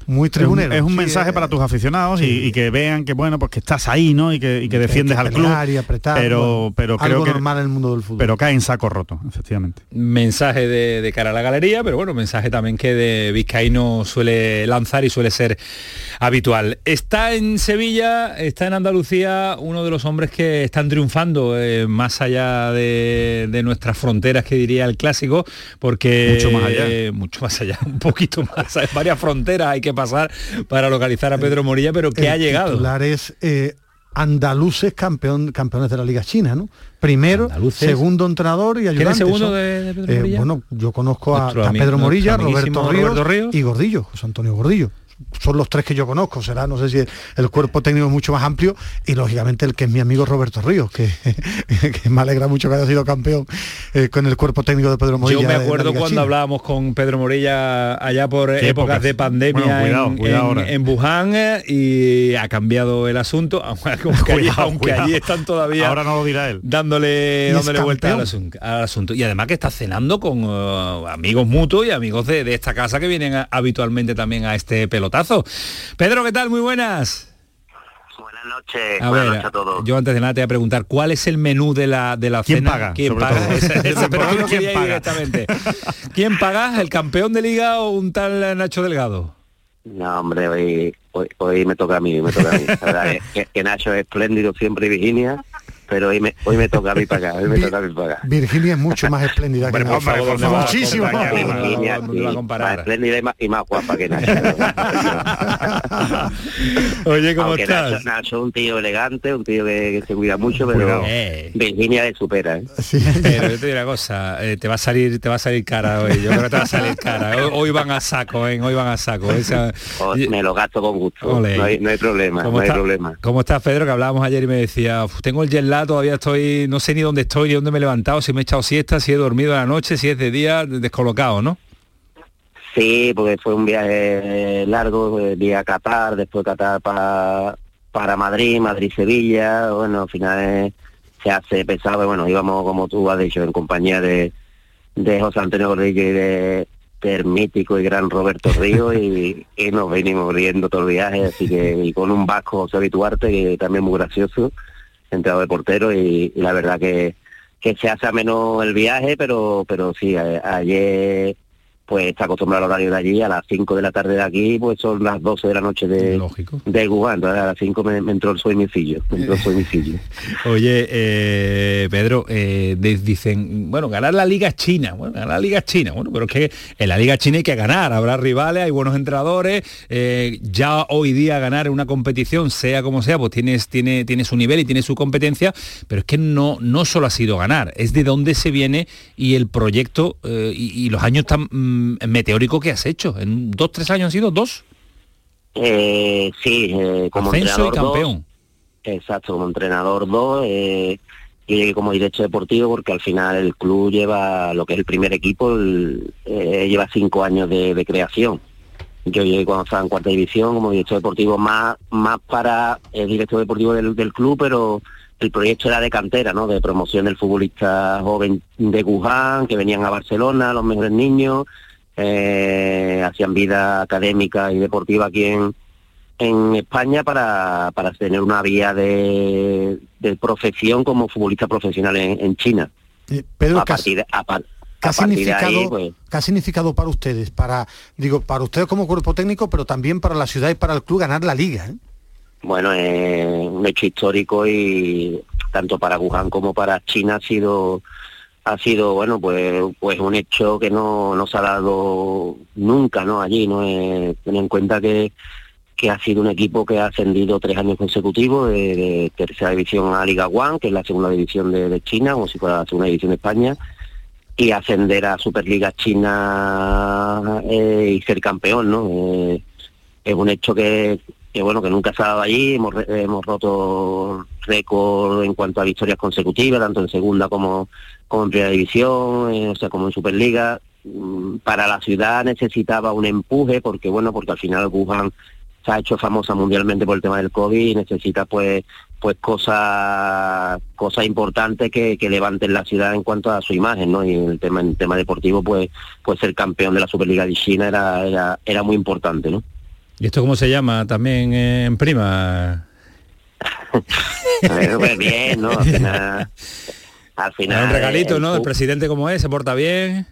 muy tribunero. Es un, es un Sí, mensaje eh, para tus aficionados y- sí. y, que vean que bueno, pues que estás ahí, ¿no? Y que, y que defiendes que al club. y apretar, pero, bueno, pero creo algo que normal en el mundo del fútbol. pero cae en saco roto, efectivamente. mensaje de, de cara a la galería, pero bueno, mensaje también que de Vizcaíno suele lanzar y suele ser habitual. Está en Sevilla, está en Andalucía, uno de los hombres que están triunfando eh, más allá de, de nuestras fronteras, que diría el clásico, porque... Mucho más allá. eh, mucho más allá, un poquito más, varias fronteras hay que pasar para localizar a Pedro Morilla, pero que el ha llegado. titular es eh, andaluces campeón, campeones de la Liga China, ¿no? Primero, Andaluces. segundo entrenador y ¿Quién es ayudante. segundo de- de Pedro Eh, Morilla? bueno, yo conozco a, a Pedro Morilla, Roberto Ríos, Roberto Ríos. y Gordillo, José Antonio Gordillo. Son los tres que yo conozco, será, no sé si el cuerpo técnico es mucho más amplio y lógicamente el que es mi amigo Roberto Ríos, que, que me alegra mucho que haya sido campeón eh, con el cuerpo técnico de Pedro Morilla. Yo me acuerdo cuando China. hablábamos con Pedro Morilla allá por épocas épocas. de pandemia Bueno, cuidado, en, cuidado en- ahora. en Wuhan eh, y ha cambiado el asunto, aunque, allí, aunque allí están todavía Ahora no lo dirá él. dándole, dándole vuelta al campeón. asun- al asunto. Y además que está cenando con eh, amigos mutuos y amigos de, de esta casa que vienen a- habitualmente también a este pelotazo. Pedro, ¿qué tal? Muy buenas. Buenas noches, A buenas ver, noches a todos. yo antes de nada te voy a preguntar, ¿cuál es el menú de la, de la ¿Quién cena? paga, ¿Quién sobre paga? todo? Pero quién paga. directamente. ¿Quién paga? ¿El campeón de liga o un tal Nacho Delgado? No, hombre, hoy, hoy, hoy me toca a mí, me toca a mí. La verdad es que, que Nacho es espléndido siempre y Virginia, pero hoy me, hoy me toca a mí para acá, hoy me toca a mí para acá. Virginia es mucho más espléndida que Hombre, por Nacho. favor, ¿dónde va? Muchísimo. Virginia, sí, más espléndida y más, y más guapa que Nacho. Oye, ¿cómo Aunque estás? Nacho, Nacho es un tío elegante, un tío que, que se cuida mucho, pero. Eh. Virginia le supera. ¿eh? Pero yo te digo una cosa, eh, te va a salir, te va a salir cara hoy. Yo creo que te va a salir cara. Hoy, hoy van a saco, ¿eh? hoy van a saco. O- me lo gasto con gusto, no hay, no hay problema, ¿Cómo no hay está- problema. ¿Cómo estás, Pedro? Que hablábamos ayer y me decía, "Uf, tengo el jet lag, todavía estoy, no sé ni dónde estoy, ni dónde me he levantado, si me he echado siesta, si he dormido a la noche, si es de día, descolocado, ¿no? Sí, porque fue un viaje largo, vía Qatar, después Qatar para para Madrid, Madrid-Sevilla, bueno, al final se hace pesado, bueno, íbamos, como tú has dicho, en compañía de, de José Antonio Rodríguez y de, del y gran Roberto Río y, nos venimos riendo todo el viaje, así que con un vasco José Vituarte, que también muy gracioso, entrado de portero y, la verdad que, que se hace a menos el viaje, pero pero sí, ayer pues está acostumbrado al horario de allí, a las 5 de la tarde de aquí, pues son las 12 de la noche de, de entonces a las 5 me, me entró el sueñecillo, me entró el sueñecillo. Oye, eh, Pedro, eh, de- dicen, bueno, ganar la Liga China, bueno, ganar la Liga China, bueno, pero es que en la Liga China hay que ganar, habrá rivales, hay buenos entrenadores, eh, ya hoy día ganar una competición, sea como sea, pues tienes, tiene, tiene su nivel y tiene su competencia, pero es que no, no solo ha sido ganar, es de dónde se viene y el proyecto y, y los años tan mm, meteóricos que has hecho. En dos, tres años han sido dos. Eh, sí, eh, como Ascenso y entrenador dos, campeón. Exacto, como entrenador 2 eh, llegué como director deportivo porque al final el club lleva lo que es el primer equipo, el- eh, lleva cinco años de, de creación. Yo llegué cuando estaba en cuarta división como director deportivo más, más para el director deportivo del, del club, pero el proyecto era de cantera, ¿no? De promoción del futbolista joven de Wuhan, que venían a Barcelona, los mejores niños, eh, hacían vida académica y deportiva aquí en, en España para, para tener una vía de, de profesión como futbolista profesional en, en China. Eh, Pedro, a ¿qué ha- partir de, a par- ¿qué a ha partir de significado, ahí, pues, qué ha significado para ustedes? Para, digo, para ustedes como cuerpo técnico, pero también para la ciudad y para el club ganar la liga. ¿eh? bueno, es un hecho histórico y tanto para Wuhan como para China ha sido ha sido bueno pues pues un hecho que no, no se ha dado nunca no allí no Eh, ten en cuenta que que ha sido un equipo que ha ascendido tres años consecutivos de, tercera división a Liga One, que es la segunda división de, de China, como si fuera la segunda división de España, y ascender a Superliga China eh, y ser campeón, ¿no? Eh, es un hecho que, que, bueno que nunca ha dado allí, hemos, hemos roto récord en cuanto a victorias consecutivas, tanto en segunda como, como en primera división, eh, o sea, como en Superliga. Mm, Para la ciudad necesitaba un empuje, porque bueno, porque al final Wuhan se ha hecho famosa mundialmente por el tema del COVID y necesita pues pues cosas cosas importantes que, que levanten la ciudad en cuanto a su imagen, ¿no? Y el tema en el tema deportivo pues pues ser campeón de la Superliga de China era era, era muy importante, ¿no? ¿Y esto cómo se llama también eh, en prima? Eh, pues bien, ¿no? Al final, al final un regalito, el ¿no? El presidente como es, se porta bien.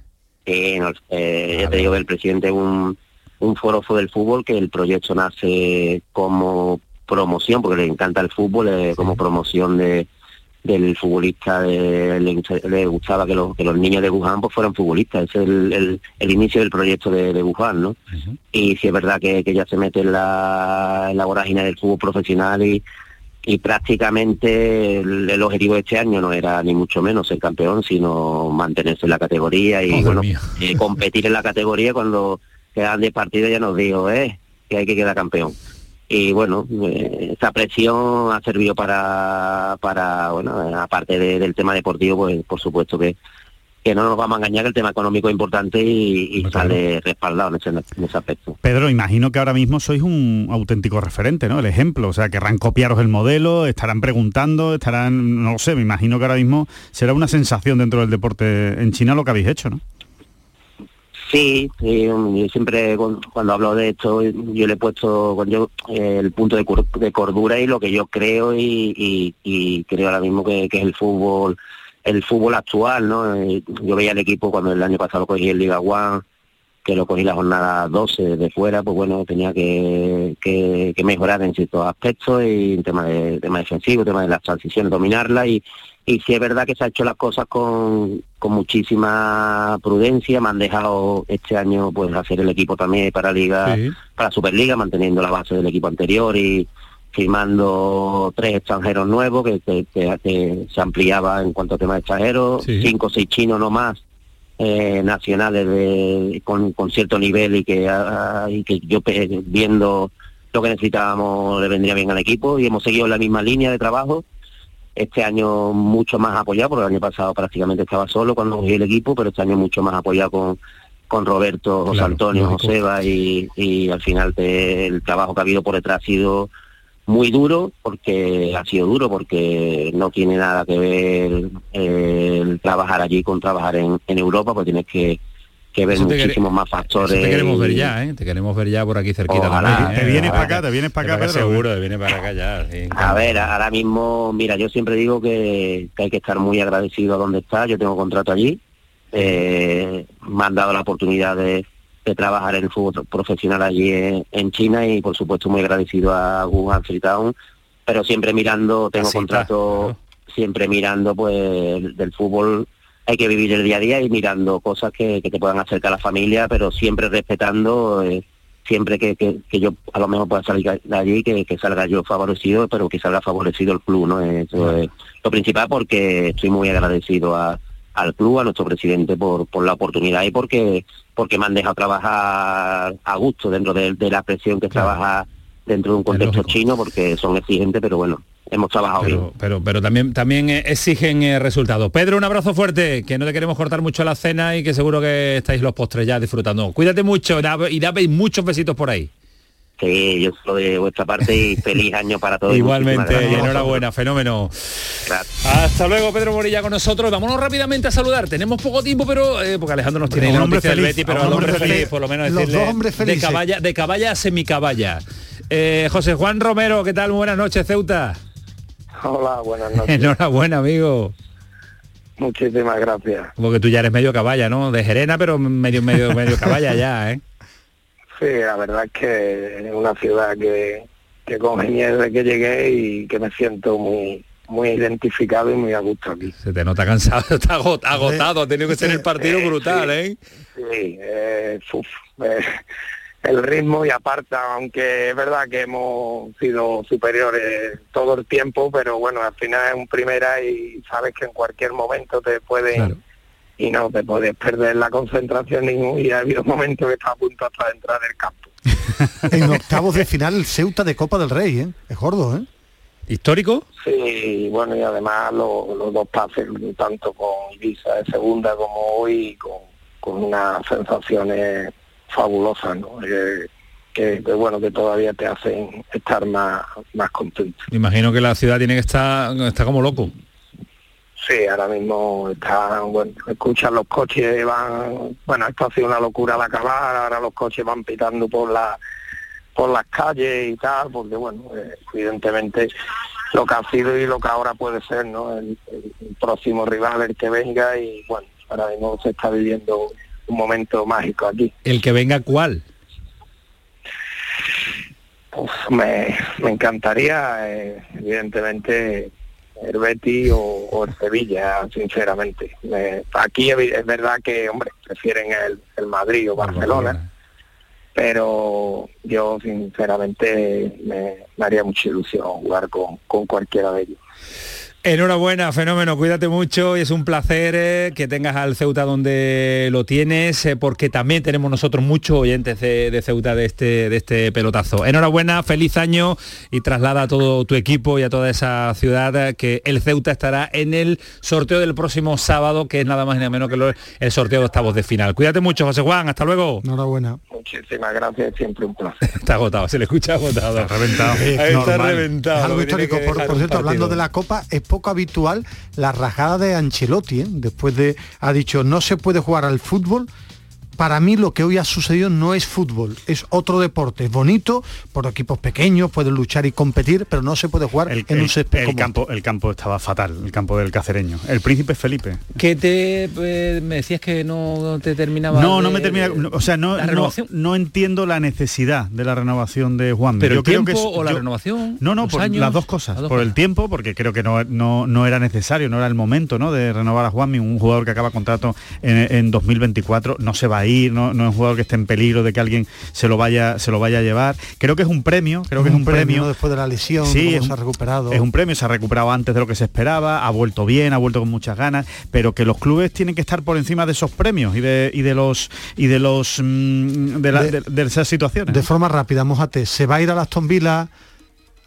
Sí, no, eh, ya te digo que el presidente es un, un forofo del fútbol, que el proyecto nace como promoción, porque le encanta el fútbol, eh, como promoción de del futbolista, de- le, le gustaba que, los que los niños de Wuhan pues fueran futbolistas, ese es el, el, el inicio del proyecto de, de Wuhan, ¿no? Y sí es verdad que, que ya se mete en la, en la vorágine del fútbol profesional y, y prácticamente el, el objetivo de este año no era ni mucho menos ser campeón, sino mantenerse en la categoría y bueno, eh, competir en la categoría cuando quedan 10 partidos ya nos dijo, eh, que hay que quedar campeón. Y bueno, eh, esa presión ha servido para, para bueno, aparte de- del tema deportivo, pues por supuesto que, que no nos vamos a engañar, que el tema económico es importante y, y sale respaldado en ese, en ese aspecto. Pedro, imagino que ahora mismo sois un auténtico referente, ¿no? El ejemplo, o sea, querrán copiaros el modelo, estarán preguntando, estarán, no lo sé, me imagino que ahora mismo será una sensación dentro del deporte en China lo que habéis hecho, ¿no? Sí, sí, yo siempre cu- cuando hablo de esto yo le he puesto yo, eh, el punto de, cor- de cordura y lo que yo creo y, y- y creo ahora mismo que, que es el fútbol el fútbol actual, ¿no? Yo veía el equipo cuando el año pasado cogí el Liga One que lo cogí la jornada 12 de fuera, pues bueno, tenía que, que, que mejorar en ciertos aspectos y en tema de tema defensivo, tema de las transiciones, dominarla y, y sí es verdad que se ha hecho las cosas con, con muchísima prudencia, me han dejado este año pues hacer el equipo también para Liga, Sí. para Superliga, manteniendo la base del equipo anterior y firmando tres extranjeros nuevos que, que- que- que se ampliaba en cuanto a tema de extranjeros, Sí. cinco o seis chinos no más eh, nacionales de, con, con cierto nivel y que, ah, y que yo pe- viendo lo que necesitábamos le vendría bien al equipo y hemos seguido la misma línea de trabajo. Este año mucho más apoyado, porque el año pasado prácticamente estaba solo cuando cogí el equipo, pero este año mucho más apoyado con, con Roberto, José Claro, Antonio. Joseba y, y al final te- el trabajo que ha habido por detrás ha sido muy duro porque ha sido duro porque no tiene nada que ver eh, el trabajar allí con trabajar en, en Europa pues tienes que, que ver Eso muchísimos más factores te queremos ver ya, ¿eh? Te queremos ver ya por aquí cerquita Ojalá, también. ¿eh? te vienes Ojalá. pa' acá, te vienes pa' acá, Pedro. Seguro, te vienes para acá ya. sí, A ver, ahora mismo, mira, yo siempre digo que, que hay que estar muy agradecido a donde está. Yo tengo contrato allí. Eh, me han dado la oportunidad de, de trabajar en el fútbol profesional allí en, en China y, por supuesto, muy agradecido a Wuhan Freetown. Pero siempre mirando, tengo Así está, contrato, siempre mirando, pues, del fútbol. Hay que vivir el día a día y mirando cosas que, que te puedan acercar a la familia, pero siempre respetando. eh, siempre que, que, que yo a lo mejor pueda salir de allí, que, que salga yo favorecido, pero que salga favorecido el club, ¿no? Eso es lo principal porque estoy muy agradecido a, al club, a nuestro presidente por, por la oportunidad y porque porque me han dejado trabajar a gusto dentro de, de la presión que trabaja dentro de un contexto chino, porque son exigentes, pero bueno, hemos trabajado bien. Pero, pero, pero también, también eh, exigen eh, resultados. Pedro, un abrazo fuerte, que no te queremos cortar mucho la cena y que seguro que estáis los postres ya disfrutando. Cuídate mucho da- y dame muchos besitos por ahí. Sí, yo soy de vuestra parte y feliz año para todos. Igualmente, y enhorabuena, fenómeno. Hasta luego, Pedro Morilla con nosotros. Vámonos rápidamente a saludar. Tenemos poco tiempo, pero eh, porque Alejandro nos tiene Un la hombre feliz, pero un al hombre hombre feliz, feliz. por lo menos Los decirle dos hombres de felices. caballa, de caballa a semicaballa. Eh, José Juan Romero, ¿qué tal? Muy buenas noches, Ceuta. Hola, buenas noches. Enhorabuena, amigo. Muchísimas gracias. Porque tú ya eres medio caballa, ¿no? De Gerena, pero medio, medio, medio caballa ya, ¿eh? Sí, la verdad es que es una ciudad que, que congenié desde que llegué y que me siento muy muy identificado y muy a gusto aquí. Se te nota cansado, está agot- agotado, ha tenido que ser el partido brutal, ¿eh? Sí, eh, uf, eh, el ritmo y aparte, aunque es verdad que hemos sido superiores todo el tiempo, pero bueno, al final es un primera y sabes que en cualquier momento te pueden y no te puedes perder la concentración ningún y ha habido momentos que está a punto hasta de entrar del campo. En octavos de final el Ceuta de Copa del Rey, ¿eh? Es gordo, ¿eh? ¿Histórico? Sí, bueno, y además lo- los dos pases, tanto con Ibiza de segunda como hoy, con, con unas sensaciones fabulosas, ¿no? Que, que- que, bueno, que todavía te hacen estar más, más contento. Me imagino que la ciudad tiene que estar, está como loco. Sí, ahora mismo está, bueno, escuchan los coches, van, bueno, esto ha sido una locura al acabar, ahora los coches van pitando por la por las calles y tal, porque bueno, eh, evidentemente lo que ha sido y lo que ahora puede ser, ¿no? El, el próximo rival, el que venga y bueno, ahora mismo se está viviendo un momento mágico aquí. El que venga, ¿cuál? Uf, me, me encantaría, eh, evidentemente, el Betis o, o el Sevilla, sinceramente. Me- aquí es verdad que, hombre, prefieren el, el Madrid o Barcelona, pero yo, sinceramente, me, me haría mucha ilusión jugar con, con cualquiera de ellos. Enhorabuena, fenómeno, cuídate mucho y es un placer eh, que tengas al Ceuta donde lo tienes, eh, porque también tenemos nosotros muchos oyentes de, de Ceuta de este, de este pelotazo. Enhorabuena, feliz año y traslada a todo tu equipo y a toda esa ciudad eh, que el Ceuta estará en el sorteo del próximo sábado, que es nada más ni nada menos que lo- el sorteo de octavos de final. Cuídate mucho, José Juan, hasta luego. Enhorabuena. Muchísimas gracias, siempre un placer. Está agotado, se le escucha agotado. Está reventado. Está reventado. Es algo histórico. Por, cierto, hablando de la Copa, es poco habitual la rajada de Ancelotti, ¿eh? después de, ha dicho, no se puede jugar al fútbol para mí lo que hoy ha sucedido no es fútbol, es otro deporte. Es bonito, por equipos pequeños, pueden luchar y competir, pero no se puede jugar el, en el- un césped el campo, el campo estaba fatal, el campo del cacereño. El príncipe Felipe. Que te eh, me decías que no te terminaba. No, no me termina. no, o sea, no, la no, renovación. no entiendo la necesidad de la renovación de Juan. Pero yo el creo tiempo que es- o la yo- renovación. No, no, por años, las dos cosas. las dos por el tiempo, porque creo que no, no, no era necesario, no era el momento ¿no? de renovar a Juanmi, un jugador que acaba contrato en, en 2024, no se va a no, no es un jugador que esté en peligro de que alguien se lo vaya, se lo vaya a llevar. Creo que es un premio, creo que es un premio. después de la lesión, Sí, es se ha recuperado. Es un premio, se ha recuperado antes de lo que se esperaba, ha vuelto bien, ha vuelto con muchas ganas, pero que los clubes tienen que estar por encima de esos premios y de, y de los y de los mm, de, la- De- esas situaciones. De forma rápida, mojate, ¿se va a ir a Aston Villa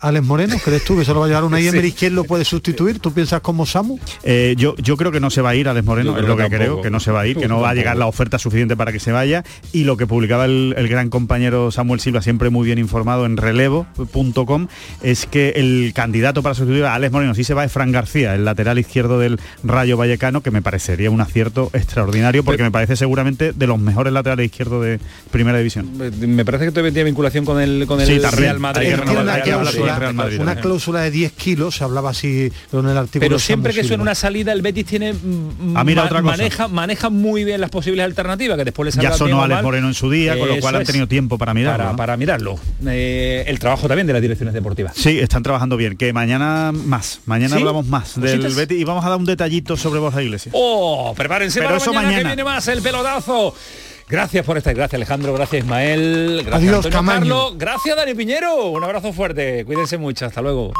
Alex Moreno? ¿Crees tú que se lo va a llevar una Emery? ¿Quién lo puede sustituir? ¿Tú piensas como Samu? Eh, yo, yo creo que no se va a ir Alex Moreno, Yo es lo que que creo, que no se va a ir, que no va a llegar la oferta suficiente para que se vaya. Y lo que publicaba el, el gran compañero Samuel Silva, siempre muy bien informado en relevo.com, es que el candidato para sustituir a Alex Moreno, si se va, es Fran García, el lateral izquierdo del Rayo Vallecano, que me parecería un acierto extraordinario, porque me parece seguramente de los mejores laterales izquierdos de Primera División. Me parece que todavía tiene vinculación con el con el Sí. Real Madrid. Que Real Madrid. cláusula, Real Madrid. una cláusula de 10 kilos, se hablaba así en el artículo. Pero siempre que suena una salida, el Betis tiene mm, Ah, mira, ma- otra cosa. maneja maneja muy bien las posibles alternativas que después le Ya sonó Alex. Moreno en su día, con lo cual han tenido tiempo para mirarlo. para, ¿no? para mirarlo. Eh, el trabajo también de las direcciones deportivas. Sí, están trabajando bien. Que mañana más. Mañana ¿Sí? hablamos más del. Betis y vamos a dar un detallito sobre Borja Iglesias. Oh, prepárense Pero para eso mañana, que mañana. viene más el pelotazo. Gracias por estar, gracias Alejandro, gracias Ismael, gracias Adiós, Antonio. Carlos, gracias Dani Piñero, un abrazo fuerte, cuídense mucho, hasta luego.